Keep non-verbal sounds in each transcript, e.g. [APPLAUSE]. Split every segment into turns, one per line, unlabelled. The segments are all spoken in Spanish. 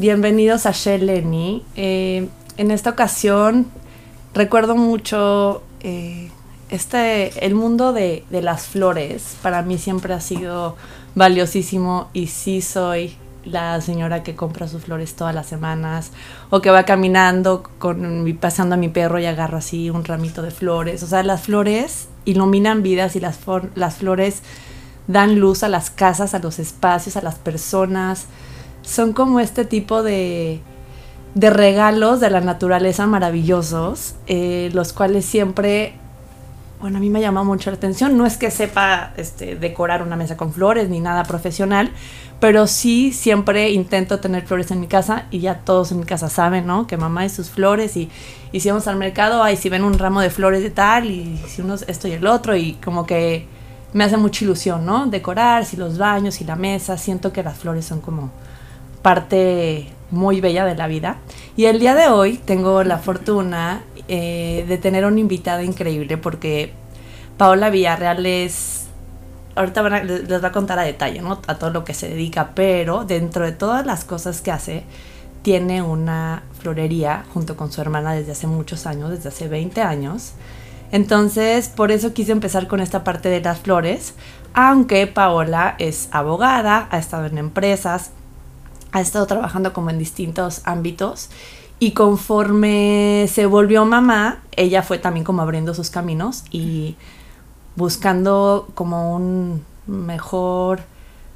bienvenidos a Sheleni. Eh, en esta ocasión recuerdo mucho eh, este, el mundo de, de, las flores. Para mí siempre ha sido valiosísimo y sí soy la señora que compra sus flores todas las semanas o que va caminando con pasando a mi perro y agarra así un ramito de flores. O sea, las flores iluminan vidas y las, las flores dan luz a las casas, a los espacios, a las personas. Son como este tipo de, de regalos de la naturaleza maravillosos, eh, los cuales siempre, bueno, a mí me llama mucho la atención. No es que sepa este, decorar una mesa con flores ni nada profesional, pero sí siempre intento tener flores en mi casa y ya todos en mi casa saben, ¿no? Que mamá y sus flores y, y si vamos al mercado, ay, si ven un ramo de flores de tal y si uno esto y el otro y como que me hace mucha ilusión, ¿no? Decorar, si los baños y la mesa, siento que las flores son como parte muy bella de la vida. Y el día de hoy tengo la fortuna eh, de tener una invitada increíble porque Paola Villarreal es ahorita les va a contar a detalle, ¿no? A todo lo que se dedica, pero dentro de todas las cosas que hace, tiene una florería junto con su hermana desde hace muchos años, desde hace 20 años. Entonces, por eso quise empezar con esta parte de las flores, aunque Paola es abogada, ha estado en empresas, ha estado trabajando como en distintos ámbitos y conforme se volvió mamá, ella fue también como abriendo sus caminos y buscando como un mejor,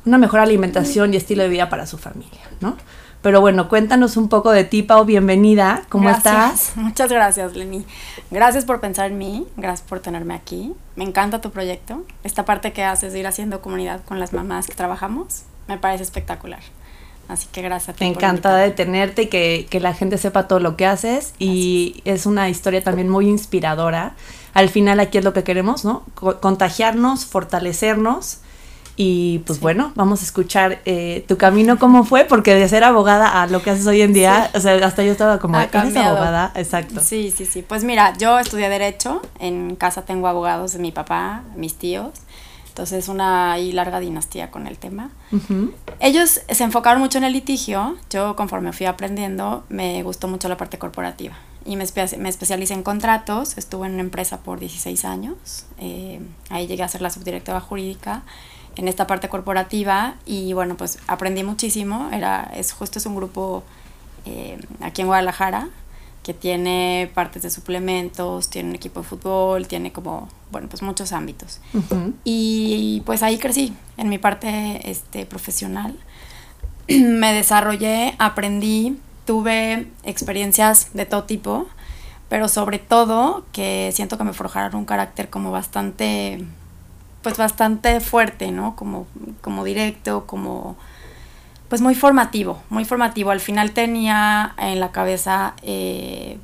una mejor alimentación y estilo de vida para su familia, ¿no? Pero bueno, cuéntanos un poco de ti, Pau, bienvenida, ¿cómo estás? [LAUGHS]
Muchas gracias, Lenny. Gracias por pensar en mí, gracias por tenerme aquí. Me encanta tu proyecto. Esta parte que haces de ir haciendo comunidad con las mamás que trabajamos, me parece espectacular. Así que gracias.
Me encanta de tenerte y que, que, la gente sepa todo lo que haces. Y es una historia también muy inspiradora al final aquí es lo que queremos, ¿no? contagiarnos, fortalecernos. Y pues bueno, vamos a escuchar eh, tu camino cómo fue, porque de ser abogada a lo que haces hoy en día, o sea, hasta yo estaba como, ¿eres abogada? Exacto.
Sí, sí, sí. Pues mira, yo estudié Derecho, en casa tengo abogados de mi papá, mis tíos, entonces una larga dinastía con el tema. Ellos se enfocaron mucho en el litigio, yo conforme fui aprendiendo, me gustó mucho la parte corporativa. Y me, me especialicé en contratos, estuve en una empresa por 16 años, eh, ahí llegué a ser la subdirectora jurídica en esta parte corporativa. Y bueno, pues aprendí muchísimo, era, es justo es un grupo eh, aquí en Guadalajara que tiene partes de suplementos, tiene un equipo de fútbol, tiene como, bueno, pues muchos ámbitos. Y pues ahí crecí en mi parte este, profesional. [CLEARS THROAT] me desarrollé, aprendí, tuve experiencias de todo tipo, pero sobre todo que siento que me forjaron un carácter como bastante, pues bastante fuerte, ¿no? Como, como directo, como, pues muy formativo, muy formativo. Al final tenía en la cabeza, eh,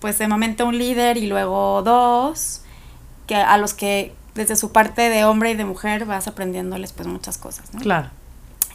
pues de momento un líder y luego dos, que a los que desde su parte de hombre y de mujer vas aprendiéndoles pues muchas cosas, ¿no?
Claro.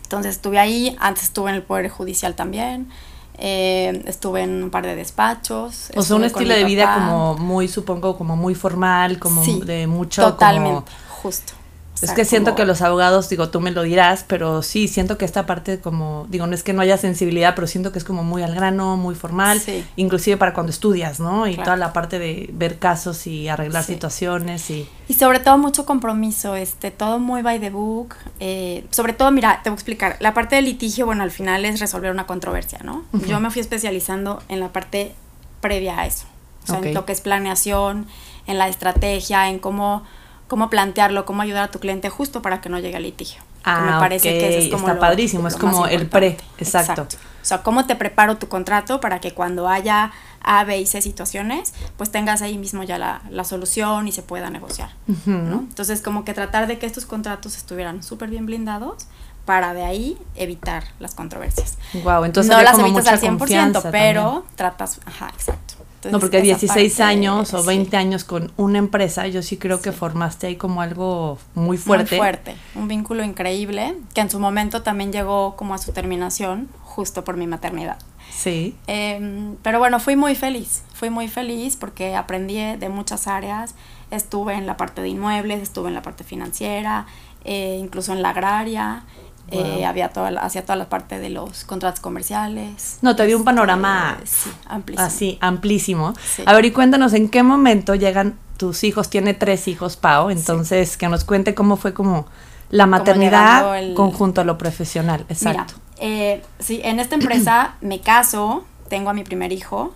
Entonces estuve ahí, antes estuve en el Poder Judicial también, eh, estuve en un par de despachos.
O sea, un estilo de vida como muy, supongo, como muy formal, como de mucho...
Totalmente, justo.
Es que siento que los abogados, digo, tú me lo dirás, pero sí, siento que esta parte como, digo, no es que no haya sensibilidad, pero siento que es como muy al grano, muy formal, inclusive para cuando estudias, ¿no? Y toda la parte de ver casos y arreglar situaciones y...
Y sobre todo mucho compromiso, este, todo muy by the book. Eh, sobre todo, mira, te voy a explicar, la parte del litigio, bueno, al final es resolver una controversia, ¿no? Yo me fui especializando en la parte previa a eso, o sea, en lo que es planeación, en la estrategia, en cómo cómo plantearlo, cómo ayudar a tu cliente justo para que no llegue al litigio.
Ah, me parece que eso es como está padrísimo, es como el pre, exacto.
O sea, cómo te preparo tu contrato para que cuando haya A, B y C situaciones, pues tengas ahí mismo ya la, la solución y se pueda negociar, ¿no? Entonces, como que tratar de que estos contratos estuvieran súper bien blindados para de ahí evitar las controversias.
Wow, entonces
no las evitas al 100%, pero tratas, ajá, exacto
no, porque 16 años o 20 años con una empresa, yo sí creo que formaste ahí como algo muy fuerte.
Muy fuerte, un vínculo increíble, que en su momento también llegó como a su terminación, justo por mi maternidad.
Sí.
Em, pero bueno, fui muy feliz, fui muy feliz porque aprendí de muchas áreas, estuve en la parte de inmuebles, estuve en la parte financiera, eh, incluso en la agraria, Eh, había toda la, hacía toda la parte de los contratos comerciales.
No, te dio un panorama
sí, amplísimo.
así, amplísimo.
Sí.
A ver, y cuéntanos en qué momento llegan tus hijos. Tiene tres hijos, Pau. Entonces, que nos cuente cómo fue como la maternidad
el-
conjunto a lo profesional. Exacto.
Mira, eh, sí, en esta empresa me caso, tengo a mi primer hijo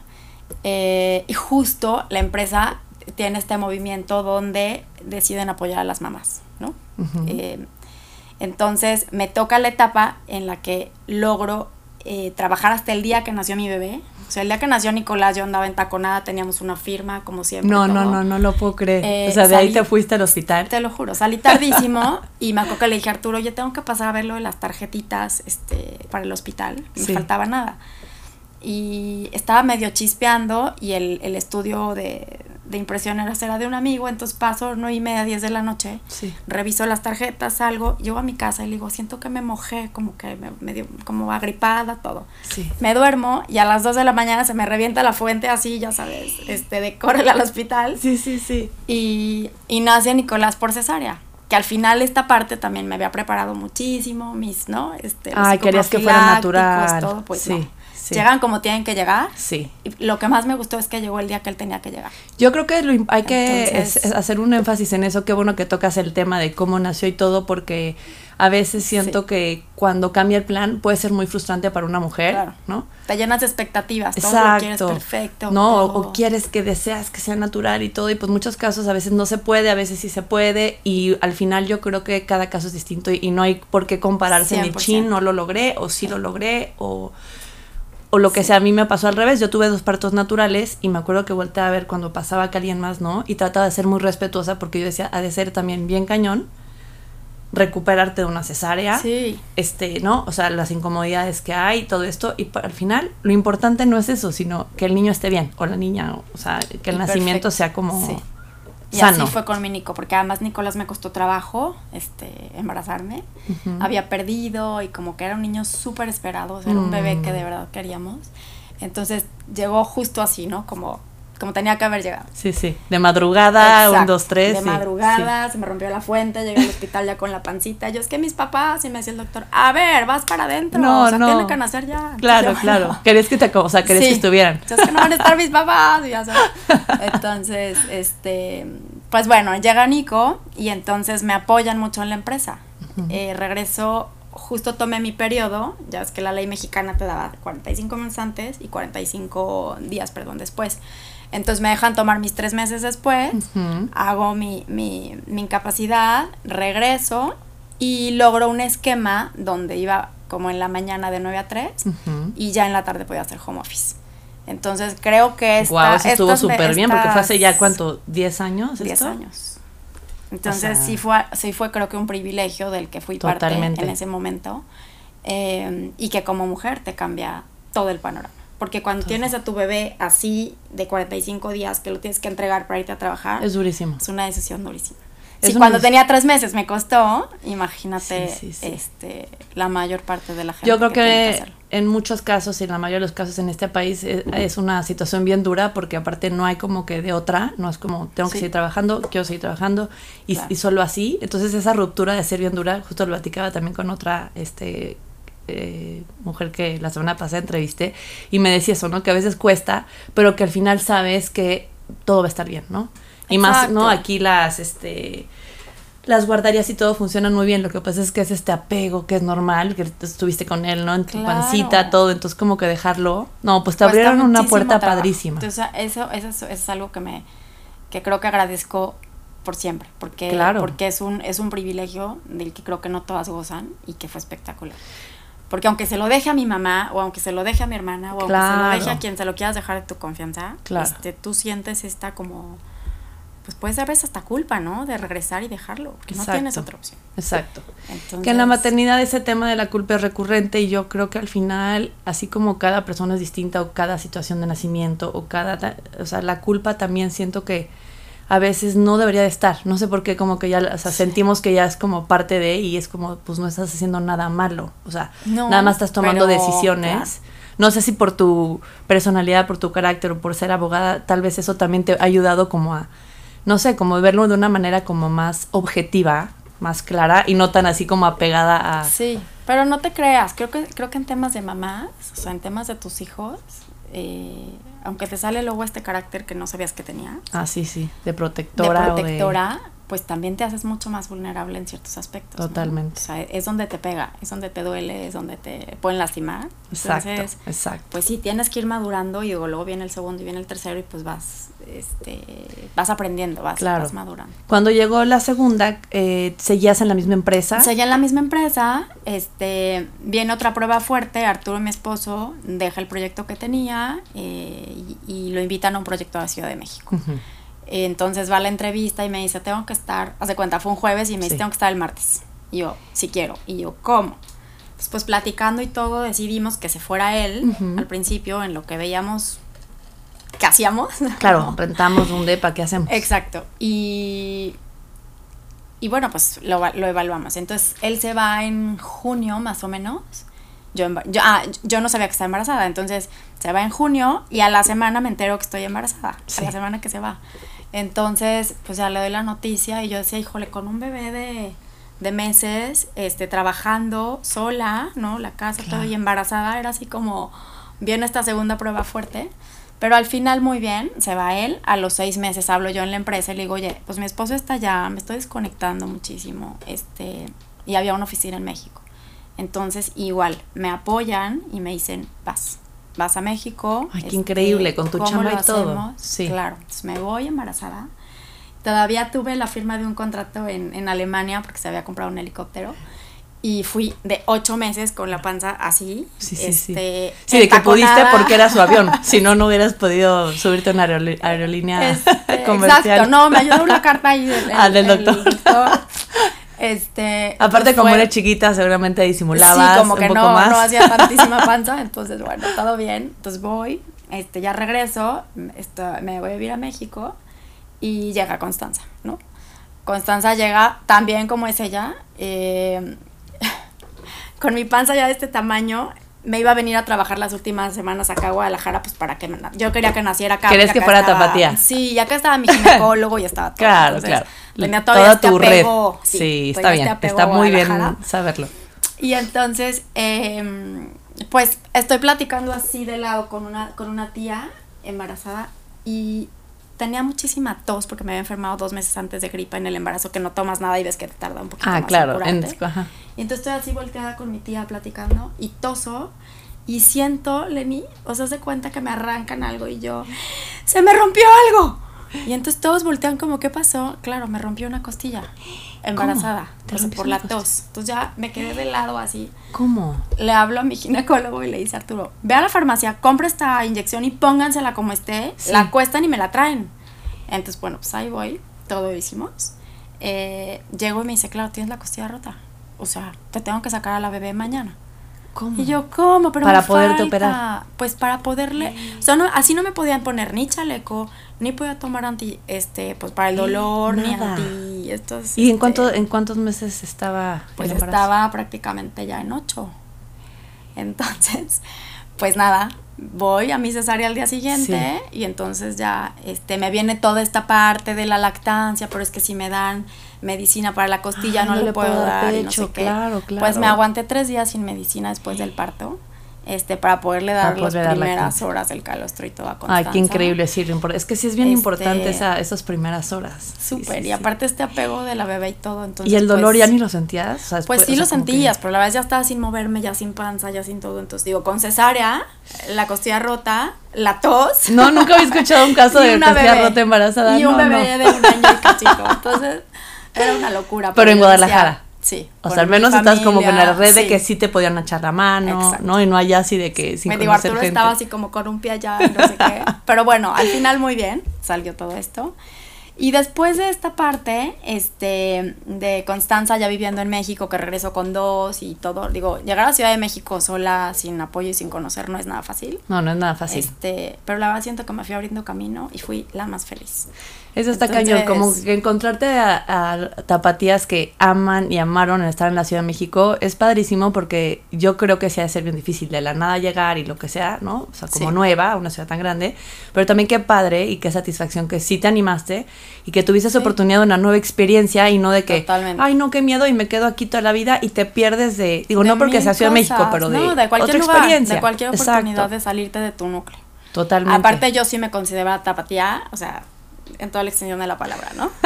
eh, y justo la empresa tiene este movimiento donde deciden apoyar a las mamás, ¿no? Eh, entonces me toca la etapa en la que logro eh, trabajar hasta el día que nació mi bebé. O sea, el día que nació Nicolás yo andaba entaconada, teníamos una firma como siempre.
no, no,
todo.
no, no lo puedo creer.
Eh,
o sea, de ahí te fuiste al hospital.
Te lo juro, salí tardísimo y me acuerdo que le dije a Arturo, yo tengo que pasar a ver lo de las tarjetitas este, para el hospital, me
Sí.
faltaba nada. Y estaba medio chispeando y el, el estudio de, de impresión era, era de un amigo, entonces paso nueve y media, 10 de la noche,
Sí.
reviso las tarjetas, salgo, llego a mi casa y le digo, siento que me mojé, como que me, me dio como agripada, todo.
Sí.
Me duermo y a las 2 de la mañana se me revienta la fuente así, ya sabes, este, de córrele al hospital
Sí, sí, sí.
y, y nace Nicolás por cesárea. Que al final esta parte también me había preparado muchísimo, mis, ¿no? Este,
Ay, querías que fuera natural.
Todo, pues
Sí,
no.
Sí.
Llegan como tienen que llegar.
Sí.
Y lo que más me gustó es que llegó el día que él tenía que llegar.
Yo creo que lo hay que
Entonces-
es- es hacer un énfasis en eso. Qué bueno que tocas el tema de cómo nació y todo, porque a veces siento
Sí.
que cuando cambia el plan puede ser muy frustrante para una mujer,
Claro.
¿no?
Te llenas de expectativas, todo lo quieres
Exacto.
perfecto.
No, o- quieres que deseas que sea natural y todo, y pues muchos casos a veces no se puede, a veces sí se puede, y al final yo creo que cada caso es distinto y, y no hay por qué compararse ni
100%.
chin, no lo logré, o sí lo logré, o, o lo que sea. A mí me pasó al revés, yo tuve dos partos naturales y me acuerdo que volteé a ver cuando pasaba que alguien más no, y trataba de ser muy respetuosa porque yo decía, ha de ser también bien cañón recuperarte de una cesárea
Sí,
este, ¿no? O sea, las incomodidades que hay, todo esto, y al final lo importante no es eso, sino que el niño esté bien, o la niña, o sea, que el
Y
nacimiento
perfecto,
sea como
sí. Y
sano.
así fue con mi Nico, porque además Nicolás me costó trabajo este, embarazarme. Había perdido y como que era un niño súper esperado, o sea, era un bebé que de verdad queríamos. Entonces llegó justo así, ¿no? Como, como tenía que haber llegado.
Sí, sí, de madrugada, un,
Exacto.
dos, tres.
De
sí,
madrugada, se me rompió la fuente, llegué al hospital ya con la pancita. Yo, es que mis papás, y me decía el doctor, a ver, vas para adentro,
No,
o sea,
no.
tiene que nacer ya.
Claro,
Yo, [LAUGHS]
claro.
"No".
Querías que te, o sea, querías que estuvieran.
O sea, es que no van a estar mis papás, y ya sabes. [LAUGHS] Entonces, este, pues bueno, llega Nico y entonces me apoyan mucho en la empresa. Eh, regreso, justo tomé mi periodo, ya es que la ley mexicana te daba 45 meses antes y 45 días, perdón, después. Entonces me dejan tomar mis tres meses después, hago mi, mi, mi incapacidad, regreso y logro un esquema donde iba como en la mañana de 9 a 3
Ujú.
y ya en la tarde podía hacer home office. Entonces creo que esta,
Guau, eso estuvo súper bien, porque fue hace ya, ¿cuánto? ¿10 años
10
esto?
años. Entonces
sea-
sí, fue, sí fue creo que un privilegio del que fui
Totalmente.
parte en ese momento eh, y que como mujer te cambia todo el panorama. Porque cuando tienes a tu bebé así de 45 días que lo tienes que entregar para irte a trabajar,
Es durísimo.
es una decisión durísima.
Es
Si cuando tenía tres meses me costó, imagínate
Sí, sí, sí.
este la mayor parte de la gente.
Yo creo que, en muchos casos, y en la mayoría de los casos en este país, es, es una situación bien dura porque aparte no hay como que de otra, no es como tengo que seguir trabajando, quiero seguir trabajando y,
Claro.
y solo así. Entonces esa ruptura de ser bien dura, justo lo platicaba también con otra este eh, mujer que la semana pasada entrevisté y me decía eso, ¿no? Que a veces cuesta, pero que al final sabes que todo va a estar bien, ¿no? Y más, ¿no? Aquí las, este, las guarderías y todo funcionan muy bien. Lo que pasa es que es este apego que es normal, que estuviste con él, ¿no? En tu
Claro.
pancita, todo. Entonces, como que dejarlo. No, pues te
Cuesta
abrieron una puerta
trabajo.
padrísima.
Entonces, eso, eso, es- eso es algo que me que creo que agradezco por siempre, porque,
Claro.
porque es un, es un privilegio del que creo que no todas gozan y que fue espectacular. Porque aunque se lo deje a mi mamá, o aunque se lo deje a mi hermana, o aunque se lo deje a quien se lo quieras dejar de tu confianza,
Claro.
este, tú sientes esta como, pues puedes a veces hasta culpa, ¿no? De regresar y dejarlo, porque no tienes otra opción.
Exacto.
Entonces,
Que en la maternidad ese tema de la culpa es recurrente y yo creo que al final, así como cada persona es distinta o cada situación de nacimiento o cada, o sea, la culpa también siento que a veces no debería de estar. No sé por qué como que ya, o sea, sentimos que ya es como parte de y es como, pues no estás haciendo nada malo. O sea,
No,
nada más estás tomando
pero,
decisiones.
claro.
No sé si por tu personalidad, por tu carácter o por ser abogada, tal vez eso también te ha ayudado como a, no sé, como verlo de una manera como más objetiva más clara y no tan así como apegada a...
Sí, pero no te creas, creo que, creo que en temas de mamás, o sea, en temas de tus hijos, eh, aunque te sale luego este carácter que no sabías que tenía.
Ah, sí, sí, de protectora.
De protectora, pues también te haces mucho más vulnerable en ciertos aspectos.
Totalmente.
O sea, es donde te pega, es donde te duele, es donde te pueden lastimar.
Exacto, exacto.
Pues sí, tienes que ir madurando y luego viene el segundo y viene el tercero y pues vas, este, vas aprendiendo, vas, vas madurando.
Cuando llegó la segunda, eh, ¿seguías en la misma empresa?
Seguía en la misma empresa, este, viene otra prueba fuerte, Arturo, mi esposo, deja el proyecto que tenía eh, y, lo invitan a un proyecto de la Ciudad de México. Entonces va a la entrevista y me dice, tengo que estar, hace cuenta, fue un jueves y me dice, tengo que estar el martes. Y yo, si quiero. Y yo, ¿cómo? pues platicando y todo, decidimos que se fuera él al principio en lo que veíamos que hacíamos. [LAUGHS]
Claro, rentamos un depa, ¿qué hacemos?
Exacto. Y, y bueno, pues lo, lo, evaluamos. Entonces, él se va en junio, más o menos. Yo, yo, ah, yo no sabía que estaba embarazada, entonces se va en junio y a la semana me entero que estoy embarazada. A la semana que se va. Entonces, pues ya le doy la noticia y yo decía, híjole, con un bebé de, de meses, este, trabajando sola, ¿no? La casa, todo y embarazada, era así como, viene esta segunda prueba fuerte. Pero al final muy bien, se va él, a los seis meses hablo yo en la empresa y le digo, oye, pues mi esposo está allá, me estoy desconectando muchísimo, este, y había una oficina en México. Entonces, igual, me apoyan y me dicen, vas, vas a México.
Ay, qué este, increíble, con tu chamba y todo.
Sí. Claro, entonces me voy embarazada. Todavía tuve la firma de un contrato en, en Alemania porque se había comprado un helicóptero y fui de ocho meses con la panza así.
Sí, sí, sí. Este, sí, de que pudiste porque era su avión. [LAUGHS] si no, no hubieras podido subirte a una aerolínea
este, comercial. Exacto, no, me ayudó una carta ahí del,
ah, del doctor.
Este,
Aparte, como eres chiquita, seguramente disimulabas.
Sí, como que no, no hacía tantísima [LAUGHS] panza. Entonces, bueno, todo bien. Entonces voy, este, ya regreso, esto, me voy a vivir a México y llega Constanza, ¿no? Constanza llega también como es ella. Eh, [LAUGHS] con mi panza ya de este tamaño, me iba a venir a trabajar las últimas semanas acá a Guadalajara, pues para que yo quería que naciera acá.
¿Querés que fuera tapatía?
Sí, ya que estaba mi ginecólogo y estaba [LAUGHS] todo.
Claro, claro.
Tenía todo este tu apego,
red. Sí, está este bien, está muy bien saberlo.
Y entonces, eh, pues estoy platicando así de lado con una, con una tía embarazada y tenía muchísima tos porque me había enfermado dos meses antes de gripa en el embarazo, que no tomas nada y ves que te tarda un poquito ah, más. claro. En, ajá. Y entonces estoy así volteada con mi tía platicando y toso y siento, Lenny, o sea, se cuenta que me arrancan algo y yo, ¡se me rompió algo! Y entonces todos voltean como, ¿qué pasó? Claro, me rompió una costilla embarazada por la tos. Entonces ya me quedé de lado así.
¿Cómo?
Le hablo a mi ginecólogo y le dice Arturo, ve a la farmacia, compra esta inyección y póngansela como esté, la cuestan y me la traen. Entonces, bueno, pues ahí voy, todo hicimos. Eh, llego y me dice, claro, tienes la costilla rota. O sea, te tengo que sacar a la bebé mañana.
¿Cómo?
Y yo, ¿cómo? Pero
para poderte operar.
Pues para poderle. O sea, no, así no me podían poner ni chaleco, ni podía tomar anti, este, pues para el dolor, ni anti. Estos,
¿Y en, cuánto, en cuántos meses estaba?
Pues estaba prácticamente ya en ocho. Entonces, [LAUGHS] pues nada, voy a mi cesárea al día siguiente y entonces ya este me viene toda esta parte de la lactancia, pero es que si me dan medicina para la costilla no, le puedo, dar y no sé qué. Pues me aguanté tres días sin medicina después del parto este para poderle dar las primeras horas del calostro y toda
Constanza. Ay, qué increíble, sí, es que sí es bien este, importante esa, esas primeras horas.
Súper, y aparte este apego de la bebé y todo, entonces
¿Y el dolor pues ya ni lo sentías?
pues sí lo sentías, pero la vez ya estaba sin moverme, ya sin panza, ya sin todo, entonces digo, con cesárea, la costilla rota, la tos.
No, nunca había escuchado un caso [LAUGHS] de costilla rota embarazada.
Y un bebé de un año y cachito, [LAUGHS] entonces era una locura.
Pero en Guadalajara.
Sí.
O sea, al menos estás como con la red de que sí te podían echar la mano, ¿no? Y no allá así de que
sin Me digo, Arturo estaba así como con un pie allá, no sé qué. [LAUGHS] Pero bueno, al final muy bien, salió todo esto. Y después de esta parte, este, de Constanza ya viviendo en México, que regresó con dos y todo, digo, llegar a la Ciudad de México sola, sin apoyo y sin conocer, no es nada fácil.
No, no es nada fácil.
Este, pero la verdad siento que me fui abriendo camino y fui la más feliz.
Eso está cañón, como que encontrarte a, tapatías que aman y amaron estar en la Ciudad de México es padrísimo porque yo creo que sí ha de ser bien difícil de la nada llegar y lo que sea, ¿no? O sea, como nueva, una ciudad tan grande, pero también qué padre y qué satisfacción que sí te animaste y que tuviste esa oportunidad de una nueva experiencia y no de que, ay no, qué miedo y me quedo aquí toda la vida y te pierdes de, digo, no porque sea Ciudad de México, pero de,
no, de cualquier otra experiencia. De cualquier oportunidad de salirte de tu núcleo.
Totalmente.
Aparte yo sí me considero tapatía, o sea, en toda la extensión de la palabra, ¿no? [LAUGHS]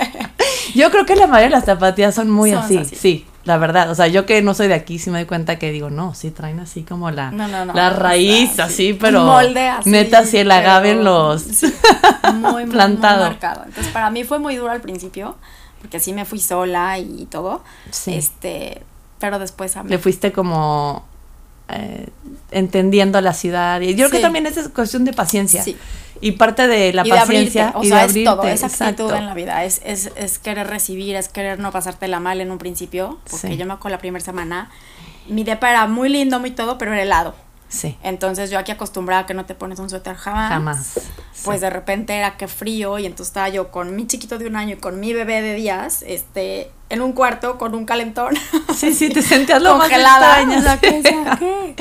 Este.
yo creo que la mayoría de las tapatías son muy así, sí, la verdad. O sea, yo que no soy de aquí, sí me doy cuenta que digo, no, sí traen así como la, la raíz, así, pero.
Molde así.
Neta, sí, el agave en los. muy, plantado.
marcado. Entonces, para mí fue muy duro al principio, porque así me fui sola y todo. Sí. Este, pero después
a mí. Le fuiste como. Eh, entendiendo la ciudad. Y yo creo que también es cuestión de paciencia. Sí. Y parte de la paciencia
o sea, es todo, es actitud en la vida, es, es, es, querer recibir, es querer no pasártela mal en un principio, porque yo me acuerdo la primera semana, mi depa era muy lindo, muy todo, pero era helado. Sí. Entonces yo aquí acostumbrada a que no te pones un suéter jamás. Jamás. Pues de repente era que frío y entonces estaba yo con mi chiquito de un año y con mi bebé de días, este, en un cuarto con un calentón.
Sí, sí, te sentías lo congelada. Más
extraña. [LAUGHS] ¿qué?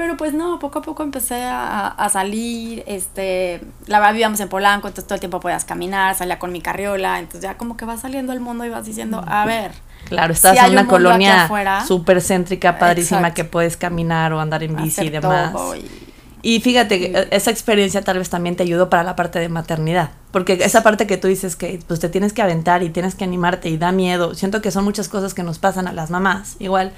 Pero pues no, poco a poco empecé a, salir, este, la verdad vivíamos en Polanco, entonces todo el tiempo podías caminar, salía con mi carriola, entonces ya como que vas saliendo al mundo y vas diciendo, a ver.
Claro, estás en una colonia súper céntrica, padrísima, que puedes caminar o andar en bici y demás. Y fíjate, esa experiencia tal vez también te ayudó para la parte de maternidad, porque esa parte que tú dices que pues te tienes que aventar y tienes que animarte y da miedo, siento que son muchas cosas que nos pasan a las mamás, igual.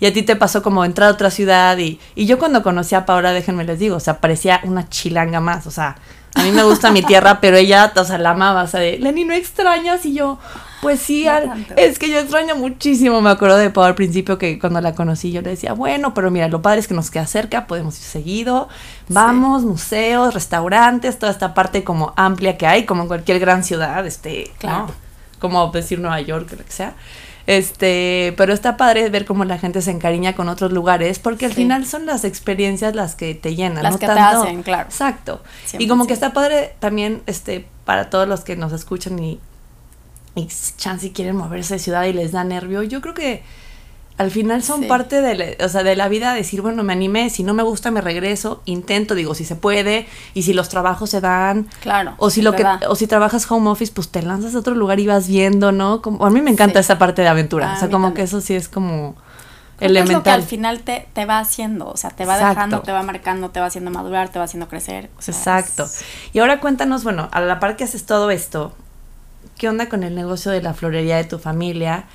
Y a ti te pasó como entrar a otra ciudad y, y yo cuando conocí a Paola, déjenme les digo, o sea, parecía una chilanga más, o sea, a mí me gusta mi tierra, [LAUGHS] pero ella, o sea, la amaba, o sea, de, Lenny, ¿no extrañas? Y yo, pues sí, es que yo extraño muchísimo. Me acuerdo de Pau al principio que cuando la conocí yo le decía, bueno, pero mira, lo padre es que nos queda cerca, podemos ir seguido, vamos, museos, restaurantes, toda esta parte como amplia que hay, como en cualquier gran ciudad, este, claro. como decir Nueva York, lo que sea. Este, pero está padre ver cómo la gente se encariña con otros lugares, porque al final son las experiencias las que te llenan,
las que te hacen, claro.
Exacto. Y como que está padre también, este, para todos los que nos escuchan y, y chance quieren moverse de ciudad y les da nervio, yo creo que al final son parte de la, o sea, de la vida decir, bueno, me animé, si no me gusta me regreso, intento, digo, si se puede, y si los trabajos se dan.
Claro.
O si lo que o si trabajas home office, pues te lanzas a otro lugar y vas viendo, ¿no? Como, a mí me encanta esa parte de aventura, o sea, como que eso sí es como elemental. Es lo que
al final te, te va haciendo, o sea, te va dejando, te va marcando, te va haciendo madurar, te va haciendo crecer.
Exacto. Y ahora cuéntanos, bueno, a la par que haces todo esto, ¿qué onda con el negocio de la florería de tu familia?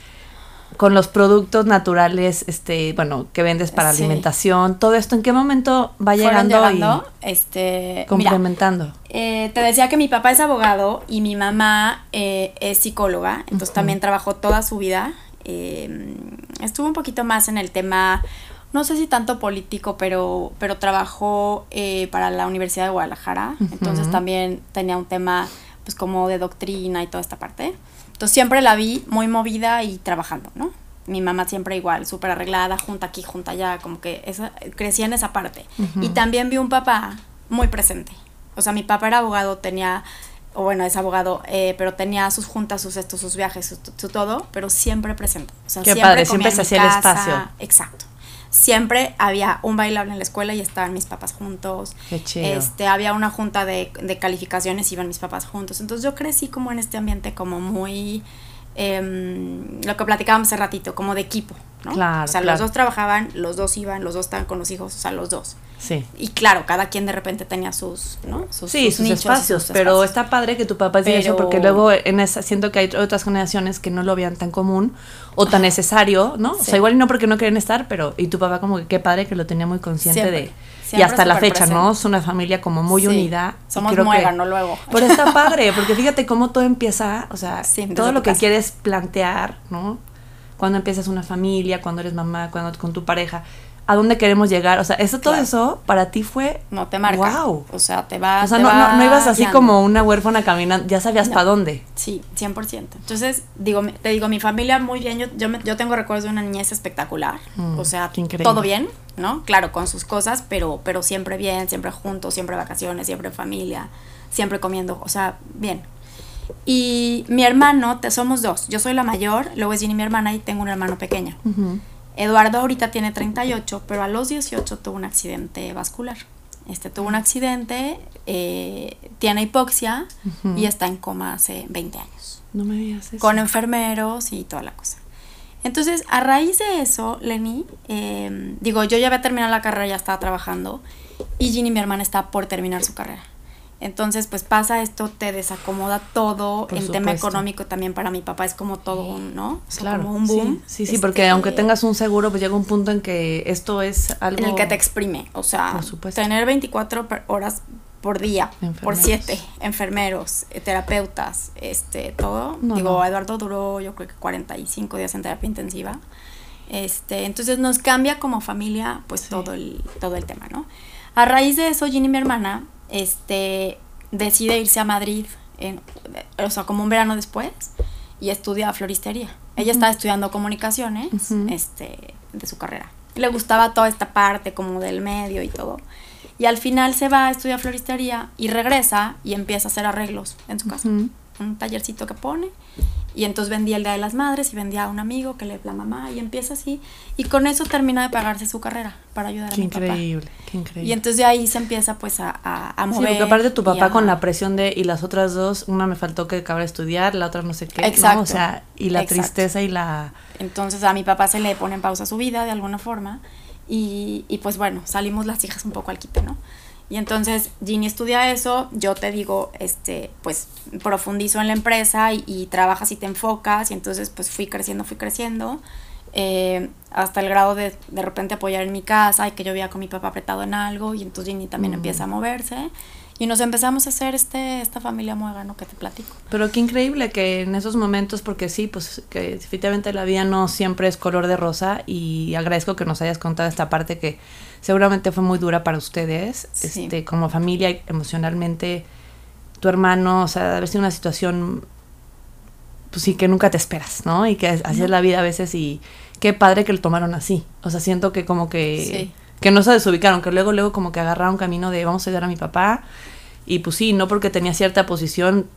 con los productos naturales, este, bueno, que vendes para alimentación, todo esto, ¿en qué momento va llegando, y
este,
complementando?
Eh, te decía que mi papá es abogado y mi mamá eh, es psicóloga, entonces también trabajó toda su vida. Eh, estuvo un poquito más en el tema, no sé si tanto político, pero, pero trabajó para la Universidad de Guadalajara, entonces también tenía un tema pues como de doctrina y toda esta parte. Entonces siempre la vi muy movida y trabajando, ¿no? Mi mamá siempre igual, súper arreglada, junta aquí, junta allá, como que esa, crecía en esa parte. Y también vi un papá muy presente. O sea, mi papá era abogado, tenía, o bueno, es abogado, eh, pero tenía sus juntas, sus estos, sus viajes, su, todo, pero siempre presente. O sea,
Qué siempre padre, siempre se hacía el espacio.
Exacto siempre había un bailable en la escuela y estaban mis papás juntos.
Qué chido.
Este, había una junta de, de calificaciones y iban mis papás juntos. Entonces yo crecí como en este ambiente como muy, em, lo que platicábamos hace ratito, como de equipo, ¿no?
Claro,
o sea, los dos trabajaban, los dos iban, los dos estaban con los hijos, o sea, los dos.
Sí.
Y claro, cada quien de repente tenía sus, ¿no?
Sus, sí, sus, espacios, pero está padre que tu papá diga eso porque luego en esa siento que hay otras generaciones que no lo veían tan común o tan necesario, ¿no? O sea, igual no porque no querían estar, pero y tu papá como que qué padre que lo tenía muy consciente de y hasta la fecha, ¿no? Es una familia como muy unida.
Somos no luego.
Pero está [LAUGHS] padre, porque fíjate cómo todo empieza, o sea, todo lo que quieres plantear, ¿no? Cuando empiezas una familia, cuando eres mamá, cuando con tu pareja, a dónde queremos llegar. O sea, eso, todo eso para ti fue.
No te marca.
Wow.
O sea, te va.
O sea, no, no, ibas así como una huérfana caminando, ya sabías para dónde.
Sí, 100%. Entonces, digo, te digo, mi familia muy bien. Yo, yo, yo tengo recuerdos de una niñez espectacular. Mm, o sea, todo bien, ¿no? Claro, con sus cosas, pero, pero siempre bien, siempre juntos, siempre vacaciones, siempre familia siempre comiendo, o sea, bien. Y mi hermano, te, somos dos, yo soy la mayor, luego es Ginny mi hermana y tengo un hermano pequeño. Eduardo ahorita tiene 38, pero a los 18 tuvo un accidente vascular. Este tuvo un accidente, eh, tiene hipoxia y está en coma hace 20 años.
No me digas eso.
Con enfermeros y toda la cosa. Entonces, a raíz de eso, Lenny, em, digo, yo ya había terminado la carrera, ya estaba trabajando, y Ginny, mi hermana, está por terminar su carrera. Entonces, pues pasa esto, te desacomoda todo. en tema económico también para mi papá es como todo un, ¿no?
claro. Como un boom. Sí, sí, porque este, aunque tengas un seguro, pues llega un punto en que esto es algo...
En el que te exprime. O sea, tener 24 horas por día, por siete, enfermeros, eh, terapeutas, este, todo. Digo, Eduardo duró yo creo que 45 días en terapia intensiva. Este, entonces nos cambia como familia pues todo, el, todo el tema, ¿no? A raíz de eso, Ginny, mi hermana, este, decide irse a Madrid, en, o sea, como un verano después, y estudia floristería. Ella estaba estudiando comunicaciones este, de su carrera. Le gustaba toda esta parte como del medio y todo. Y al final se va a estudiar floristería y regresa y empieza a hacer arreglos en su casa. Un tallercito que pone y entonces vendía el Día de las Madres y vendía a un amigo que le la mamá y empieza así. Y con eso termina de pagarse su carrera para ayudar a mi
increíble, Qué increíble.
Y entonces de ahí se empieza pues a, a, mover. Sí,
porque aparte tu papá con la presión de, y las otras dos, una me faltó que acabara de estudiar, la otra no sé qué. Exacto. O sea, y la tristeza y la...
Entonces a mi papá se le pone en pausa su vida de alguna forma. Y, y pues bueno, salimos las hijas un poco al quite, ¿no? Y entonces Ginny estudia eso, yo te digo, este, pues profundizo en la empresa y, trabajas y te enfocas y entonces pues fui creciendo, fui creciendo, eh, hasta el grado de de repente apoyar en mi casa y que yo veía con mi papá apretado en algo y entonces Ginny también empieza a moverse y nos empezamos a hacer este, esta familia ¿no? que te platico.
Pero qué increíble que en esos momentos, porque sí, pues que definitivamente la vida no siempre es color de rosa y agradezco que nos hayas contado esta parte que seguramente fue muy dura para ustedes, este, como familia, emocionalmente, tu hermano, o sea, haber sido una situación, pues sí, que nunca te esperas, ¿no? Y que así es la vida a veces y qué padre que lo tomaron así. O sea, siento que como que... Que no se desubicaron, que luego, luego como que agarraron camino de vamos a ayudar a mi papá. Y pues sí, no porque tenía cierta posición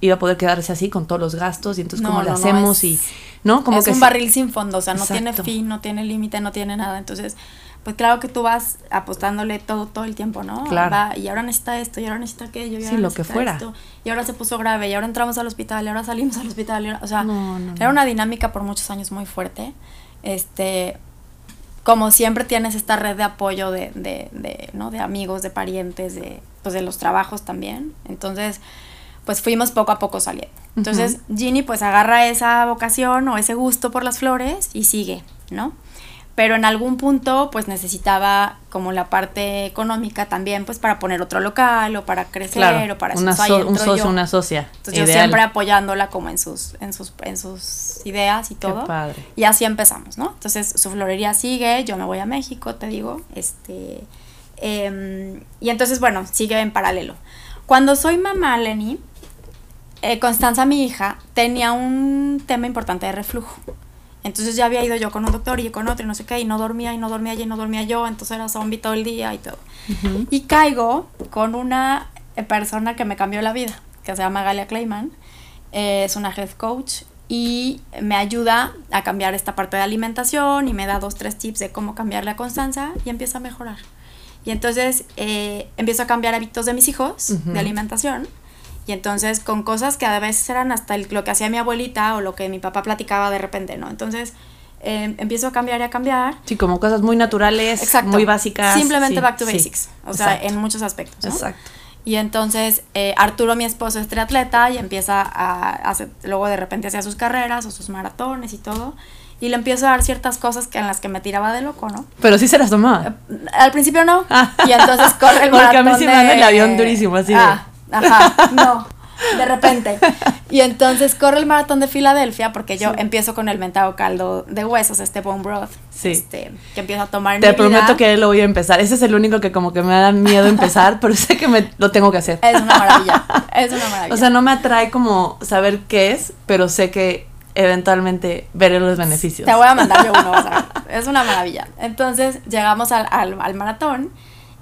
iba a poder quedarse así con todos los gastos y entonces cómo lo hacemos y no
como es un barril sin fondo o sea no tiene fin no tiene límite no tiene nada entonces pues claro que tú vas apostándole todo, todo el tiempo, ¿no? Claro. y ahora necesita esto, y ahora necesita aquello, y ahora
sí, lo que fuera.
y ahora se puso grave, y ahora entramos al hospital, y ahora salimos al hospital, o sea, era una dinámica por muchos años muy fuerte. Este, como siempre tienes esta red de apoyo de, de, de, ¿no? de amigos, de parientes, de, pues de los trabajos también. Entonces, pues fuimos poco a poco saliendo. Entonces, Ginny pues agarra esa vocación o ese gusto por las flores y sigue, ¿no? Pero en algún punto pues necesitaba como la parte económica también pues para poner otro local o para crecer o para
una un socio, una socia.
Entonces yo siempre apoyándola como en sus en sus en sus ideas y todo. Y así empezamos, ¿no? Entonces su florería sigue, yo me voy a México, te digo, este em, y entonces bueno, sigue en paralelo. Cuando soy mamá, Lenny, eh, Constanza, mi hija, tenía un tema importante de reflujo. Entonces ya había ido yo con un doctor y con otro y no sé qué, y no dormía y no dormía y no dormía yo, entonces era zombie todo el día y todo. Y caigo con una persona que me cambió la vida, que se llama Galia Clayman, eh, es una health coach y me ayuda a cambiar esta parte de alimentación y me da dos, tres tips de cómo cambiarle a Constanza y empieza a mejorar. Y entonces eh, empiezo a cambiar hábitos de mis hijos de alimentación y entonces con cosas que a veces eran hasta lo que hacía mi abuelita o lo que mi papá platicaba de repente, ¿no? Entonces em, empiezo a cambiar y a cambiar.
Sí, como cosas muy naturales, muy básicas.
Simplemente back to basics, o sea, en muchos aspectos. Exacto. Y entonces eh, Arturo, mi esposo, es triatleta y empieza a hacer, luego de repente hacía sus carreras o sus maratones y todo. Y le empiezo a dar ciertas cosas que en las que me tiraba de loco, ¿no?
Pero sí se las tomaba.
Eh, al principio no. Ah. Y entonces corre el [LAUGHS] Porque
a mí sí me el avión durísimo, así
ah, Ajá, [LAUGHS] no. De repente. Y entonces corre el maratón de Filadelfia porque yo empiezo con el mentado caldo de huesos, este bone broth. Sí. Este, que empiezo a tomar
Te prometo que lo voy a empezar. Ese es el único que como que me da miedo empezar, [LAUGHS] pero sé que me lo tengo que hacer.
Es una maravilla. [LAUGHS] Es una maravilla.
O sea, no me atrae como saber qué es, pero sé que eventualmente veré los beneficios.
Te voy a mandar yo uno, Es una maravilla. Entonces llegamos al, al, al maratón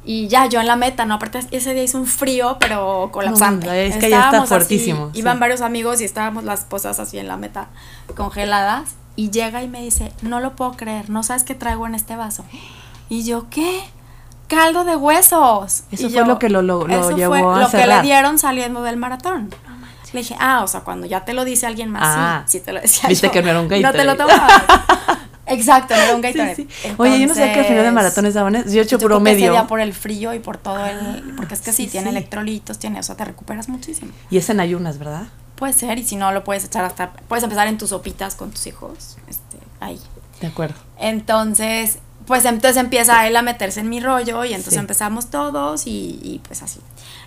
Y ya, yo en la meta, ¿no? Aparte, ese día hizo un frío, pero colapsante.
No, es que ya está fuertísimo.
Así, Iban varios amigos y estábamos las esposas así en la meta, congeladas. Y llega y me dice, no lo puedo creer, no sabes qué traigo en este vaso. Y yo, ¿qué? Caldo de huesos.
Eso fue lo que lo, lo, lo llevó fue
lo que le dieron saliendo del maratón. Le dije, ah, o sea, cuando ya te lo dice alguien más, ah, sí, sí te lo decía
Viste que no era un Gatorade.
No te lo tomabas. [LAUGHS] Exacto, no era un Gatorade. Sí,
Oye, yo no sé qué al final de maratones daban, yo he hecho puro medio.
Día por el frío y por todo el, porque es que sí, tiene electrolitos, tiene, o sea, te recuperas muchísimo.
Y es en ayunas, ¿verdad?
Puede ser, y si no lo puedes echar hasta, puedes empezar en tus sopitas con tus hijos, este, ahí.
De acuerdo.
Entonces, pues entonces empieza él a meterse en mi rollo y entonces empezamos todos y, y, pues así.